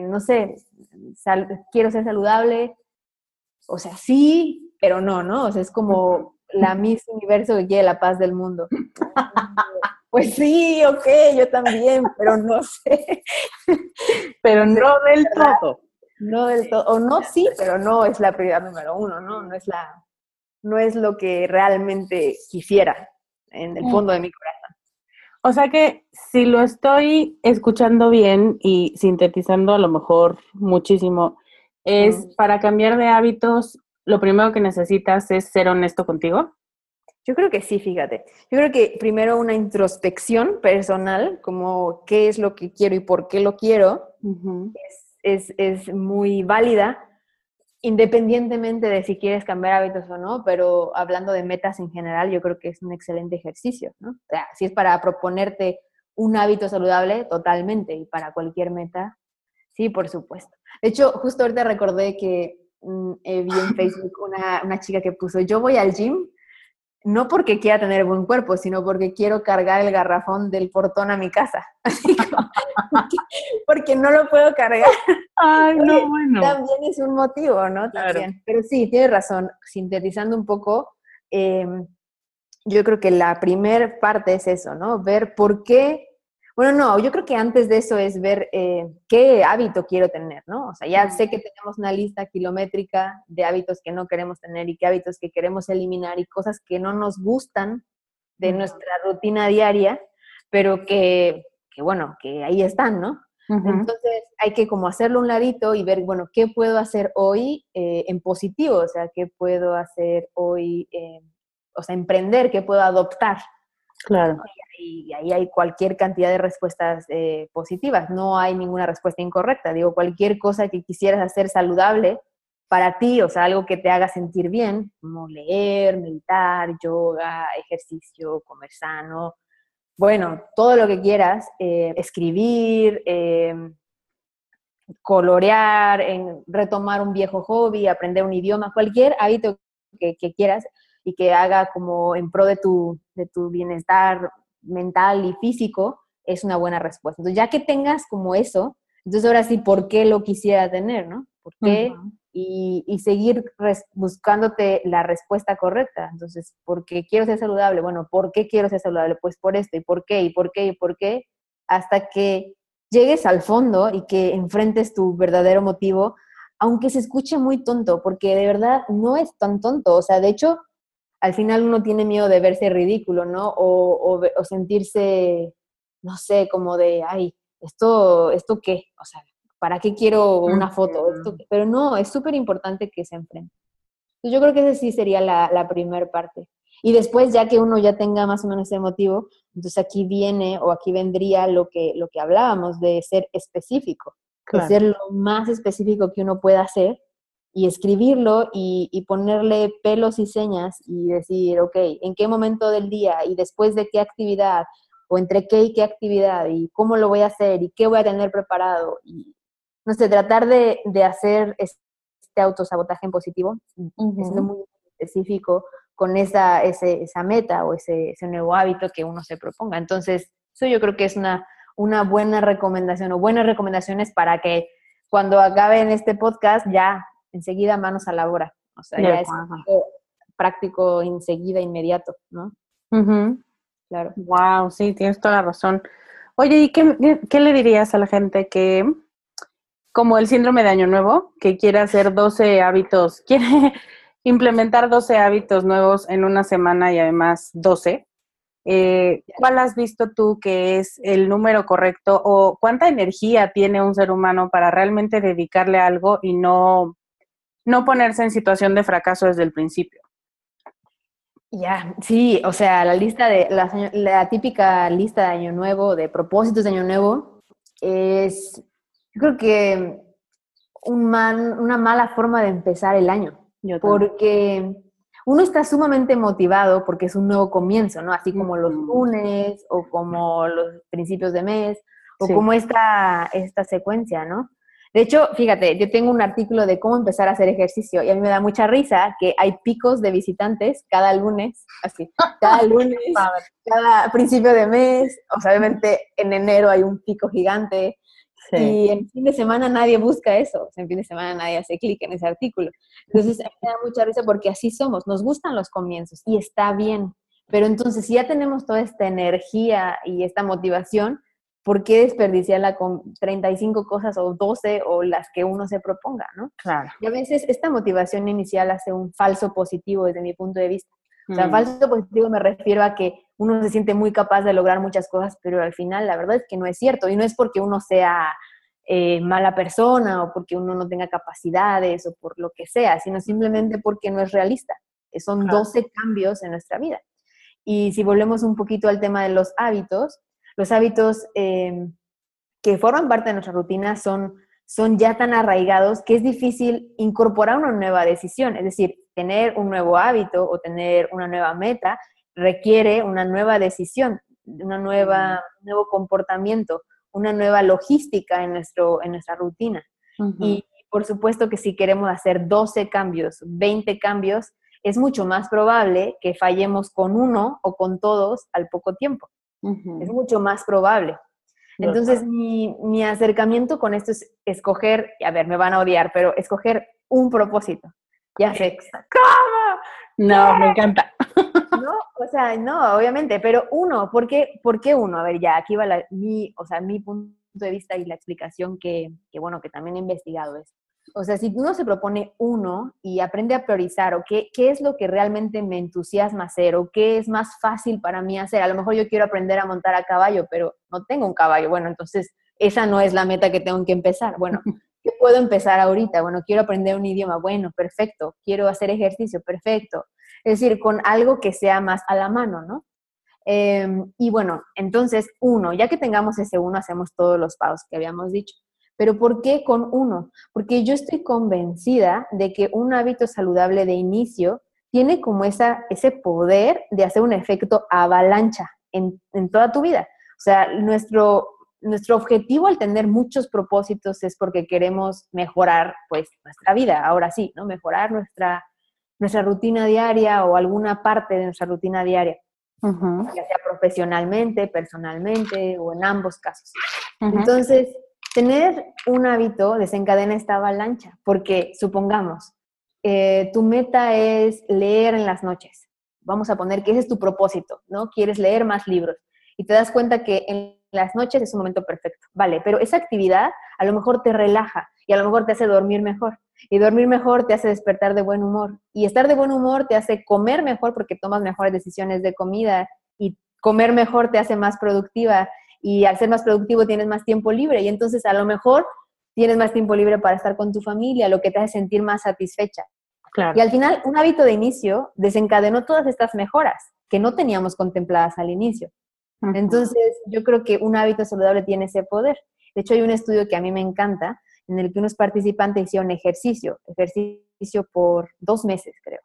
no sé, quiero ser saludable, o sea, sí, pero no, ¿no? O sea, es como la Miss Universo que quiere la paz del mundo. Pues sí, ok, yo también, pero no sé. Pero no del todo. No del todo, o no sí, pero no es la prioridad número uno, ¿no? No es la, no es lo que realmente quisiera en el fondo de mi corazón. O sea que si lo estoy escuchando bien y sintetizando a lo mejor muchísimo, es para cambiar de hábitos lo primero que necesitas es ser honesto contigo? Yo creo que sí, fíjate. Yo creo que primero una introspección personal, como qué es lo que quiero y por qué lo quiero, es, es, muy válida, independientemente de si quieres cambiar hábitos o no, pero hablando de metas en general, yo creo que es un excelente ejercicio, ¿no? O sea, si es para proponerte un hábito saludable, totalmente, y para cualquier meta, sí, por supuesto. De hecho, justo ahorita recordé que eh, vi en Facebook una, una chica que puso, yo voy al gym no porque quiera tener buen cuerpo, sino porque quiero cargar el garrafón del portón a mi casa. porque, no lo puedo cargar. Ay, no, bueno. También es un motivo, ¿no? También. Pero sí, tienes razón. Sintetizando un poco, em, yo creo que la primer parte es eso, ¿no? Ver por qué bueno, no, yo creo que antes de eso es ver eh, qué hábito quiero tener, ¿no? O sea, ya sé que tenemos una lista kilométrica de hábitos que no queremos tener y qué hábitos que queremos eliminar y cosas que no nos gustan de nuestra rutina diaria, pero que, bueno, que ahí están, ¿no? Entonces hay que como hacerlo un ladito y ver, bueno, ¿qué puedo hacer hoy eh, en positivo? O sea, ¿qué puedo hacer hoy, eh, o sea, emprender, qué puedo adoptar? Claro. Y, ahí hay cualquier cantidad de respuestas eh, positivas, no hay ninguna respuesta incorrecta. Digo, cualquier cosa que quisieras hacer saludable para ti, o sea, algo que te haga sentir bien, como leer, meditar, yoga, ejercicio, comer sano, bueno, todo lo que quieras, eh, escribir, eh, colorear, retomar un viejo hobby, aprender un idioma, cualquier hábito que, quieras y que haga como en pro de tu, de tu bienestar mental y físico, es una buena respuesta. Entonces, ya que tengas como eso, entonces ahora sí, ¿por qué lo quisiera tener, no? ¿Por qué? y, seguir buscándote la respuesta correcta. Entonces, ¿por qué quiero ser saludable? Bueno, ¿por qué quiero ser saludable? Pues por esto, y por qué, y por qué, y por qué, hasta que llegues al fondo y que enfrentes tu verdadero motivo, aunque se escuche muy tonto, porque de verdad no es tan tonto. O sea, de hecho, al final uno tiene miedo de verse ridículo, ¿no? O, o sentirse, no sé, como de, ay, ¿esto, ¿esto qué? O sea, ¿para qué quiero una foto? pero no, es súper importante que se enfrente. Yo creo que esa sí sería la, la primera parte. Y después, ya que uno ya tenga más o menos ese motivo, entonces aquí viene o aquí vendría lo que, lo que hablábamos de ser específico, de ser lo más específico que uno pueda hacer y escribirlo y, y, ponerle pelos y señas y decir, ok, ¿en qué momento del día y después de qué actividad o entre qué y qué actividad y cómo lo voy a hacer y qué voy a tener preparado y no sé, tratar de, hacer este autosabotaje en positivo, es muy específico con esa, esa meta o ese, nuevo hábito que uno se proponga. Entonces, eso yo creo que es una, una buena recomendación o buenas recomendaciones para que cuando acabe en este podcast ya enseguida manos a la obra. O sea, ya es práctico enseguida, inmediato, ¿no? Claro. Wow, sí, tienes toda la razón. Oye, ¿y qué, qué le dirías a la gente que como el síndrome de Año Nuevo, que quiere hacer 12 hábitos, quiere implementar 12 hábitos nuevos en una semana y además 12. Eh, ¿Cuál has visto tú que es el número correcto o cuánta energía tiene un ser humano para realmente dedicarle a algo y no, no ponerse en situación de fracaso desde el principio? Ya, sí, o sea, la lista de, la, la típica lista de Año Nuevo, de propósitos de Año Nuevo, es yo creo que un una mala forma de empezar el año, porque uno está sumamente motivado porque es un nuevo comienzo, ¿no? Así como los lunes o como los principios de mes o como esta, esta secuencia, ¿no? De hecho, fíjate, yo tengo un artículo de cómo empezar a hacer ejercicio y a mí me da mucha risa que hay picos de visitantes cada lunes, así, cada lunes, cada principio de mes, o sea, obviamente en enero hay un pico gigante, y en fin de semana nadie busca eso, o sea, en fin de semana nadie hace clic en ese artículo. Entonces, me da mucha risa porque así somos, nos gustan los comienzos y está bien. Pero entonces, si ya tenemos toda esta energía y esta motivación, ¿por qué desperdiciarla con 35 cosas o 12 o las que uno se proponga, no? Claro. Y a veces esta motivación inicial hace un falso positivo desde mi punto de vista. O sea, mm. falso positivo me refiero a que uno se siente muy capaz de lograr muchas cosas, pero al final la verdad es que no es cierto. Y no es porque uno sea eh, mala persona o porque uno no tenga capacidades o por lo que sea, sino simplemente porque no es realista. Son 12 cambios en nuestra vida. Y si volvemos un poquito al tema de los hábitos, los hábitos em, que forman parte de nuestra rutina son, son ya tan arraigados que es difícil incorporar una nueva decisión. Es decir, tener un nuevo hábito o tener una nueva meta requiere una nueva decisión, una nueva, un nuevo comportamiento, una nueva logística en, nuestro, en nuestra rutina. Y por supuesto que si queremos hacer 12 cambios, 20 cambios, es mucho más probable que fallemos con uno o con todos al poco tiempo. Es mucho más probable. Entonces, mi, mi, acercamiento con esto es escoger, a ver, me van a odiar, pero escoger un propósito. Ya sé. ¿Cómo? No, me encanta. No, o sea, no, obviamente, pero uno, ¿por qué, ¿por qué uno? A ver, ya, aquí va la, mi, o sea, mi punto de vista y la explicación que, que, bueno, que también he investigado es, o sea, si uno se propone uno y aprende a priorizar, o qué, qué es lo que realmente me entusiasma hacer, o qué es más fácil para mí hacer, a lo mejor yo quiero aprender a montar a caballo, pero no tengo un caballo, bueno, entonces esa no es la meta que tengo que empezar. Bueno, ¿qué puedo empezar ahorita? Bueno, quiero aprender un idioma, bueno, perfecto. Quiero hacer ejercicio, perfecto. Es decir, con algo que sea más a la mano, ¿no? Em, y bueno, entonces, uno, ya que tengamos ese uno, hacemos todos los pasos que habíamos dicho. Pero ¿por qué con uno? Porque yo estoy convencida de que un hábito saludable de inicio tiene como esa, ese poder de hacer un efecto avalancha en, en toda tu vida. O sea, nuestro, nuestro objetivo al tener muchos propósitos es porque queremos mejorar pues nuestra vida, ahora sí, ¿no? Mejorar nuestra, nuestra rutina diaria o alguna parte de nuestra rutina diaria, ya sea profesionalmente, personalmente o en ambos casos. Entonces, tener un hábito desencadena esta avalancha, porque supongamos, eh, tu meta es leer en las noches. Vamos a poner que ese es tu propósito, ¿no? Quieres leer más libros y te das cuenta que en las noches es un momento perfecto, vale, pero esa actividad a lo mejor te relaja y a lo mejor te hace dormir mejor. Y dormir mejor te hace despertar de buen humor. Y estar de buen humor te hace comer mejor porque tomas mejores decisiones de comida. Y comer mejor te hace más productiva. Y al ser más productivo tienes más tiempo libre. Y entonces a lo mejor tienes más tiempo libre para estar con tu familia, lo que te hace sentir más satisfecha. Claro. Y al final, un hábito de inicio desencadenó todas estas mejoras que no teníamos contempladas al inicio. Entonces, yo creo que un hábito saludable tiene ese poder. De hecho, hay un estudio que a mí me encanta, en el que unos participantes hicieron ejercicio, ejercicio por dos meses, creo.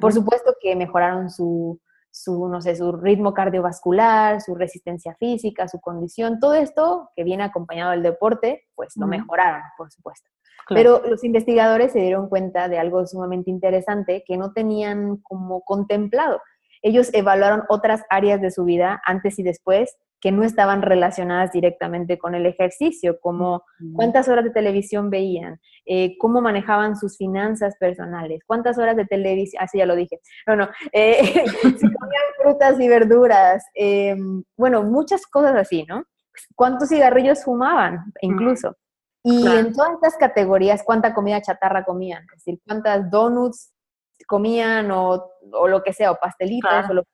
Por supuesto que mejoraron su, su, no sé, su ritmo cardiovascular, su resistencia física, su condición, todo esto que viene acompañado del deporte, pues lo mejoraron, por supuesto. Pero los investigadores se dieron cuenta de algo sumamente interesante que no tenían como contemplado. Ellos evaluaron otras áreas de su vida antes y después que no estaban relacionadas directamente con el ejercicio, como cuántas horas de televisión veían, eh, cómo manejaban sus finanzas personales, cuántas horas de televisión, así ah, ya lo dije, no, no, eh, si comían frutas y verduras, eh, bueno, muchas cosas así, ¿no? ¿Cuántos cigarrillos fumaban incluso? Y en todas estas categorías, ¿cuánta comida chatarra comían? Es decir, ¿cuántas donuts comían o, lo que sea, o pastelitos o lo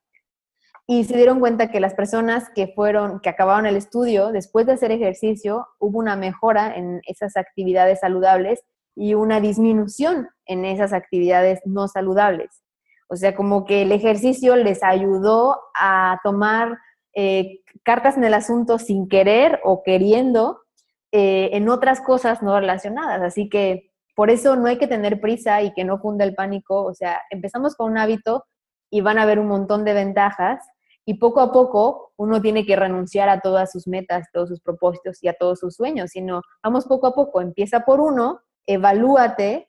y se dieron cuenta que las personas que fueron, que acabaron el estudio, después de hacer ejercicio, hubo una mejora en esas actividades saludables y una disminución en esas actividades no saludables. O sea, como que el ejercicio les ayudó a tomar eh, cartas en el asunto sin querer o queriendo eh, en otras cosas no relacionadas. Así que por eso no hay que tener prisa y que no cunda el pánico. O sea, empezamos con un hábito y van a haber un montón de ventajas y poco a poco uno tiene que renunciar a todas sus metas, todos sus propósitos y a todos sus sueños, sino vamos poco a poco, empieza por uno, evalúate,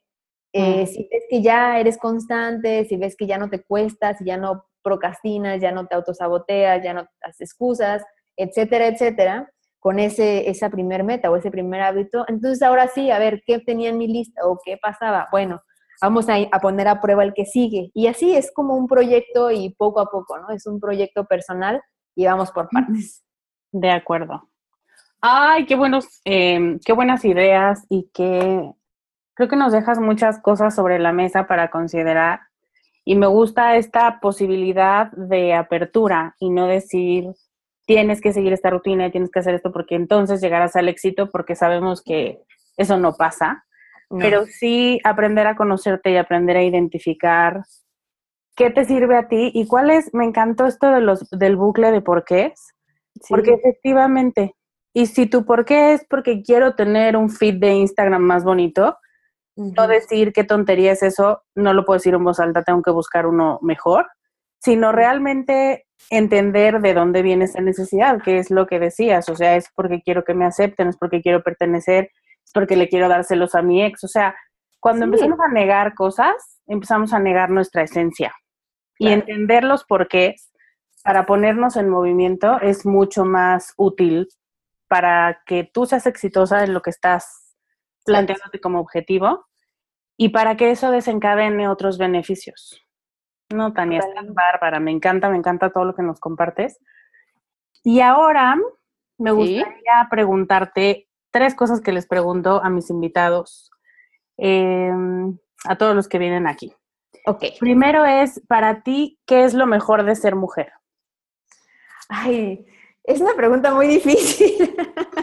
eh, si ves que ya eres constante, si ves que ya no te cuesta, si ya no procrastinas, ya no te autosaboteas, ya no haces excusas, etcétera, etcétera, con ese, esa primer meta o ese primer hábito. Entonces ahora sí, a ver, ¿qué tenía en mi lista o qué pasaba? Bueno, vamos a, a, poner a prueba el que sigue. Y así es como un proyecto y poco a poco, ¿no? Es un proyecto personal y vamos por partes. De acuerdo. Ay, qué buenos, em, qué buenas ideas y que creo que nos dejas muchas cosas sobre la mesa para considerar. Y me gusta esta posibilidad de apertura y no decir, tienes que seguir esta rutina y tienes que hacer esto porque entonces llegarás al éxito porque sabemos que eso no pasa, pero sí aprender a conocerte y aprender a identificar qué te sirve a ti y cuál es, me encantó esto de los, del bucle de por qué es, porque efectivamente, y si tu por qué es porque quiero tener un feed de Instagram más bonito, no decir qué tontería es eso, no lo puedo decir en voz alta, tengo que buscar uno mejor, sino realmente entender de dónde viene esa necesidad, que es lo que decías, o sea, es porque quiero que me acepten, es porque quiero pertenecer, porque le quiero dar celos a mi ex, o sea, cuando empezamos a negar cosas, empezamos a negar nuestra esencia. Y entender los porqués para ponernos en movimiento es mucho más útil para que tú seas exitosa en lo que estás planteándote como objetivo y para que eso desencadene otros beneficios. No, Tania, estás bárbara, me encanta, me encanta todo lo que nos compartes. Y ahora me gustaría preguntarte tres cosas que les pregunto a mis invitados, em, a todos los que vienen aquí. Ok. Primero es, para ti, ¿qué es lo mejor de ser mujer? Ay, Es una pregunta muy difícil.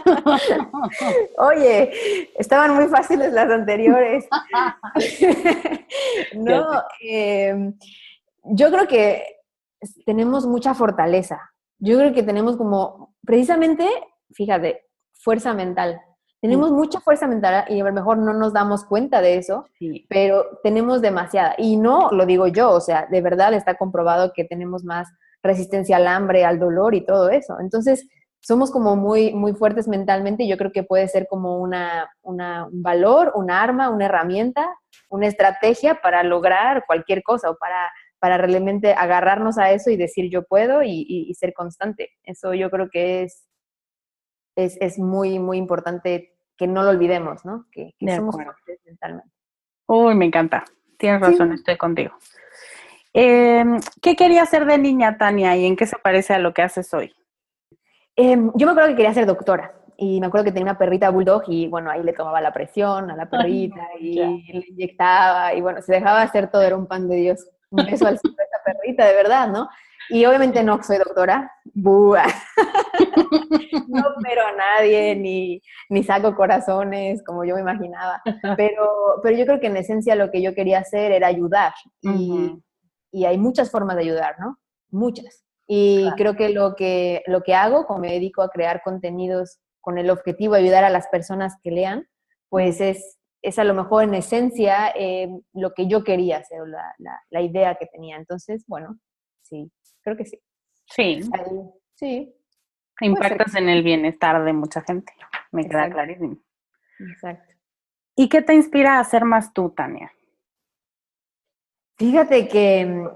Oye, estaban muy fáciles las anteriores. no, em, yo creo que tenemos mucha fortaleza. Yo creo que tenemos como, precisamente, fíjate, fuerza mental. Tenemos mucha fuerza mental y a lo mejor no nos damos cuenta de eso, pero tenemos demasiada. Y no lo digo yo, o sea, de verdad está comprobado que tenemos más resistencia al hambre, al dolor y todo eso. Entonces, somos como muy, muy fuertes mentalmente y yo creo que puede ser como una, un valor, un arma, una herramienta, una estrategia para lograr cualquier cosa o para, para realmente agarrarnos a eso y decir yo puedo y, ser constante. Eso yo creo que es, es, muy, muy importante que no lo olvidemos, ¿no? Que, somos fuertes mentalmente. Uy, me encanta. Tienes razón, estoy contigo. Em, ¿Qué quería hacer de niña, Tania, y en qué se parece a lo que haces hoy? Em, yo me acuerdo que quería ser doctora y me acuerdo que tenía una perrita bulldog y bueno, ahí le tomaba la presión a la perrita y le inyectaba y bueno, se dejaba hacer todo, era un pan de Dios. Un beso al cielo esa perrita, de verdad, ¿no? Y obviamente no soy doctora, ¡búa! no pero a nadie, ni, ni saco corazones, como yo me imaginaba. Pero, pero yo creo que en esencia lo que yo quería hacer era ayudar. Y, y hay muchas formas de ayudar, ¿no? Muchas. Y creo que lo, que lo que hago, como me dedico a crear contenidos con el objetivo de ayudar a las personas que lean, pues es, es a lo mejor en esencia eh, lo que yo quería hacer, la, la, idea que tenía. Entonces, bueno, sí, creo que sí. Sí. sí. Impactas en el bienestar de mucha gente, me queda clarísimo. Exacto. ¿Y qué te inspira a hacer más tú, Tania? Fíjate que,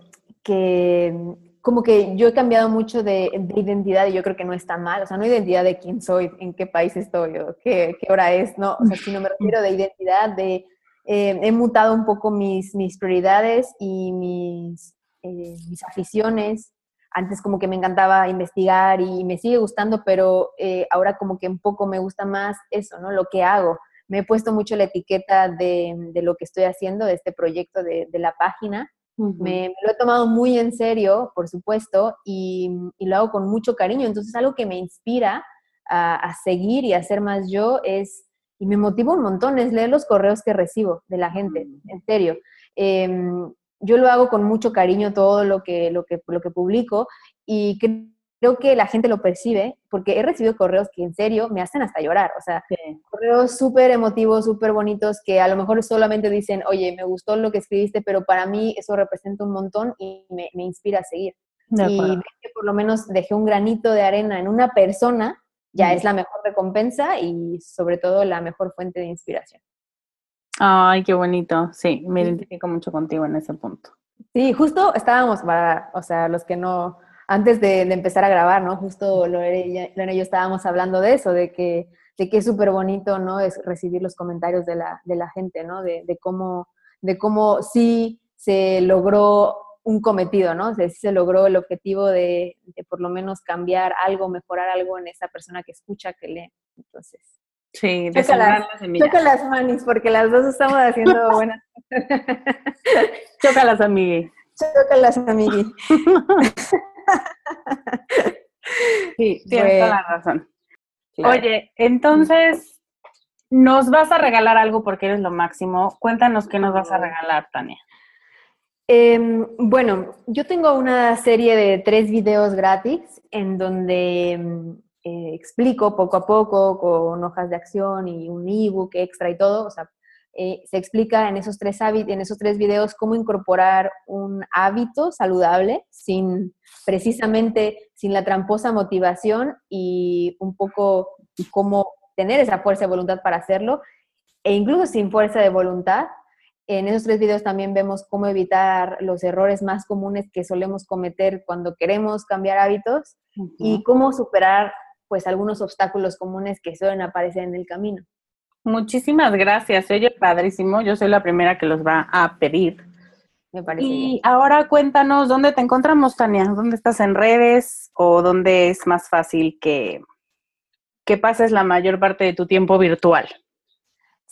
que como que yo he cambiado mucho de, identidad y yo creo que no está mal, o sea, no identidad de quién soy, en qué país estoy o qué, qué hora es, no, o sea, sino me refiero de identidad, de eh, he mutado un poco mis, mis prioridades y mis, eh, mis aficiones. Antes como que me encantaba investigar y me sigue gustando, pero eh, ahora como que un poco me gusta más eso, ¿no? Lo que hago me he puesto mucho la etiqueta de, lo que estoy haciendo, de este proyecto de, la página. me, lo he tomado muy en serio, por supuesto, y, lo hago con mucho cariño. Entonces, algo que me inspira a, seguir y a ser más yo es, y me motiva un montón, es leer los correos que recibo de la gente, mm. en serio. Em, yo lo hago con mucho cariño todo lo que, lo que, lo que publico y creo que la gente lo percibe, porque he recibido correos que en serio me hacen hasta llorar, o sea, correos súper emotivos, súper bonitos, que a lo mejor solamente dicen, oye, me gustó lo que escribiste, pero para mí eso representa un montón y me, inspira a seguir. y que por lo menos dejé un granito de arena en una persona, ya es la mejor recompensa y sobre todo la mejor fuente de inspiración. Ay, qué bonito. Sí, me identifico mucho contigo en ese punto. Sí, justo estábamos para, o sea, los que no, antes de, empezar a grabar, ¿no? Justo Lorena y yo estábamos hablando de eso, de que, de que es súper bonito, ¿no? Es recibir los comentarios de la, de la gente, ¿no? De, de, cómo, de cómo sí se logró un cometido, ¿no? O sea, sí se logró el objetivo de, de, por lo menos cambiar algo, mejorar algo en esa persona que esca, que lee. Entonces. Sí, de las, choca las manis, porque las dos estamos haciendo buenas. Chócalas, amigui. Chócalas, amigui. sí, tienes toda la razón. Oye, entonces, nos vas a regalar algo porque eres lo máximo. Cuéntanos qué nos vas a regalar, Tania. Em, bueno, yo tengo una serie de tres videos gratis en donde em, eh, explico poco a poco con hojas de acción y un ebook extra y todo. O sea, eh, se explica en esos, tres en esos tres videos cómo incorporar un hábito saludable sin precisamente sin la tramposa motivación y un poco cómo tener esa fuerza de voluntad para hacerlo e incluso sin fuerza de voluntad. En esos tres videos también vemos cómo evitar los errores más comunes que solemos cometer cuando queremos cambiar hábitos y cómo superar pues algunos obstáculos comunes que suelen aparecer en el camino. Muchísimas gracias. Oye, padrísimo. Yo soy la primera que los va a pedir. Me parece. Y ahora cuéntanos dónde te encontramos, Tania. ¿Dónde estás en redes o dónde es más fácil que, que pases la mayor parte de tu tiempo virtual?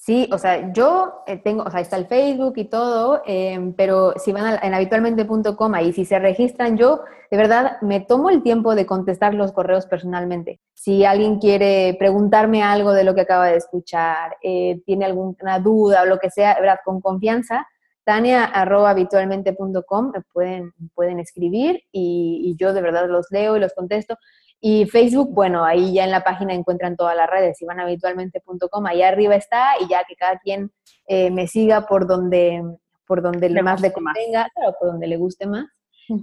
Sí, o sea, yo eh, tengo, o sea, está el Facebook y todo, em, pero si van a, en habitualmente.com ahí, si se registran, yo de verdad me tomo el tiempo de contestar los correos personalmente. Si alguien quiere preguntarme algo de lo que acaba de escuchar, eh, tiene alguna duda o lo que sea, verdad, con confianza, tania.habitualmente.com me pueden, pueden escribir y, y yo de verdad los leo y los contesto. Y Facebook, bueno, ahí ya en la página encuentran todas las redes, si van a habitualmente.com, ahí arriba está y ya que cada quien eh, me siga por donde, por donde le más le convenga, claro, por donde le guste más.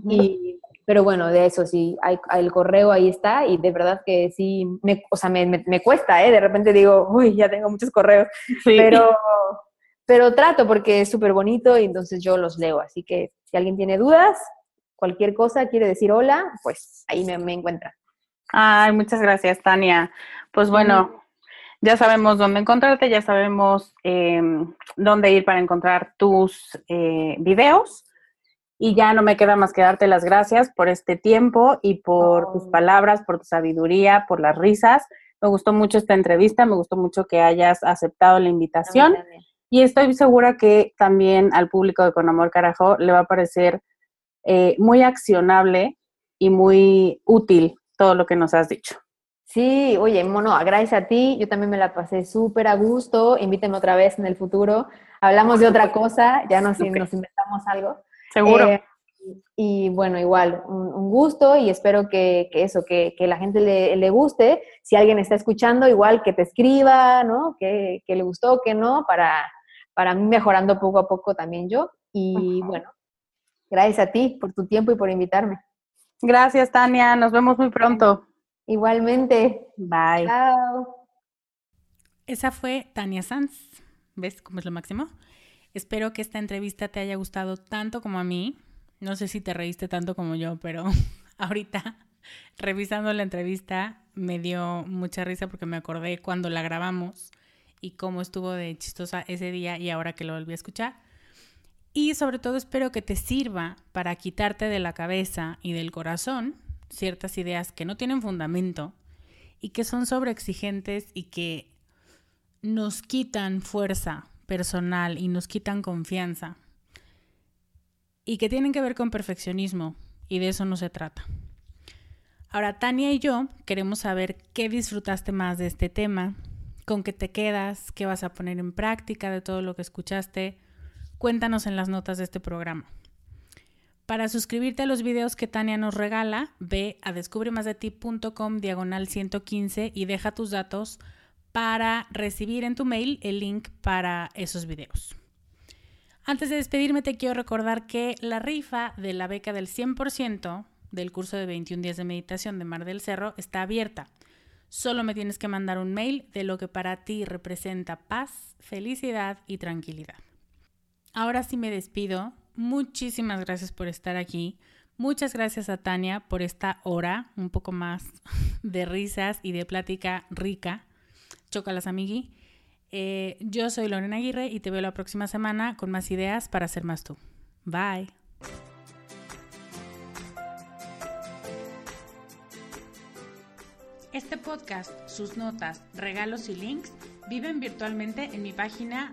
y, pero bueno, de eso sí, hay, el correo ahí está y de verdad que sí, me, o sea, me, me, cuesta, ¿eh? De repente digo, uy, ya tengo muchos correos, pero, pero trato porque es súper bonito y entonces yo los leo. Así que si alguien tiene dudas, cualquier cosa, quiere decir hola, pues ahí me, me encuentra. Ay, muchas gracias, Tania. Pues bueno, ya sabemos dónde encontrarte, ya sabemos em, dónde ir para encontrar tus eh, videos. Y ya no me queda más que darte las gracias por este tiempo y por tus palabras, por tu sabiduría, por las risas. Me gustó mucho esta entrevista, me gustó mucho que hayas aceptado la invitación. Y estoy segura que también al público de Con Amor Carajo le va a parecer eh, muy accionable y muy útil todo lo que nos has dicho. Sí, oye, Mono, gracias a ti, yo también me la pasé súper a gusto, invíteme otra vez en el futuro, hablamos de otra cosa, ya nos, nos inventamos algo. Seguro. Eh, y bueno, igual, un, gusto y espero que, eso, que, que, la gente le, le, guste. Si alguien está escuchando, igual que te escriba, ¿no? Que, que le gustó, que no, para, para mí mejorando poco a poco también yo. Y bueno, gracias a ti por tu tiempo y por invitarme. Gracias, Tania. Nos vemos muy pronto. Igualmente. Bye. Chao. Esa fue Tania Sanz. ¿Ves cómo es lo máximo? Espero que esta entrevista te haya gustado tanto como a mí. No sé si te reíste tanto como yo, pero ahorita, revisando la entrevista, me dio mucha risa porque me acordé cuando la grabamos y cómo estuvo de chistosa ese día y ahora que lo volví a escuchar. Y sobre todo espero que te sirva para quitarte de la cabeza y del corazón ciertas ideas que no tienen fundamento y que son sobreexigentes y que nos quitan fuerza personal y nos quitan confianza y que tienen que ver con perfeccionismo y de eso no se trata. Ahora, Tania y yo queremos saber qué disfrutaste más de este tema, con qué te quedas, qué vas a poner en práctica de todo lo que escuchaste Cuéntanos en las notas de este programa. Para suscribirte a los videos que Tania nos regala, ve a descubremasdeti.com diagonal 115 y deja tus datos para recibir en tu mail el link para esos videos. Antes de despedirme te quiero recordar que la rifa de la beca del 100% del curso de 21 días de meditación de Mar del Cerro está abierta. Solo me tienes que mandar un mail de lo que para ti representa paz, felicidad y tranquilidad. Ahora sí me despido. Muchísimas gracias por estar aquí. Muchas gracias a Tania por esta hora, un poco más de risas y de plática rica. Chócalas, amigui. Eh, yo soy Lorena Aguirre y te veo la próxima semana con más ideas para ser más tú. Bye. Este podcast, sus notas, regalos y links viven virtualmente en mi página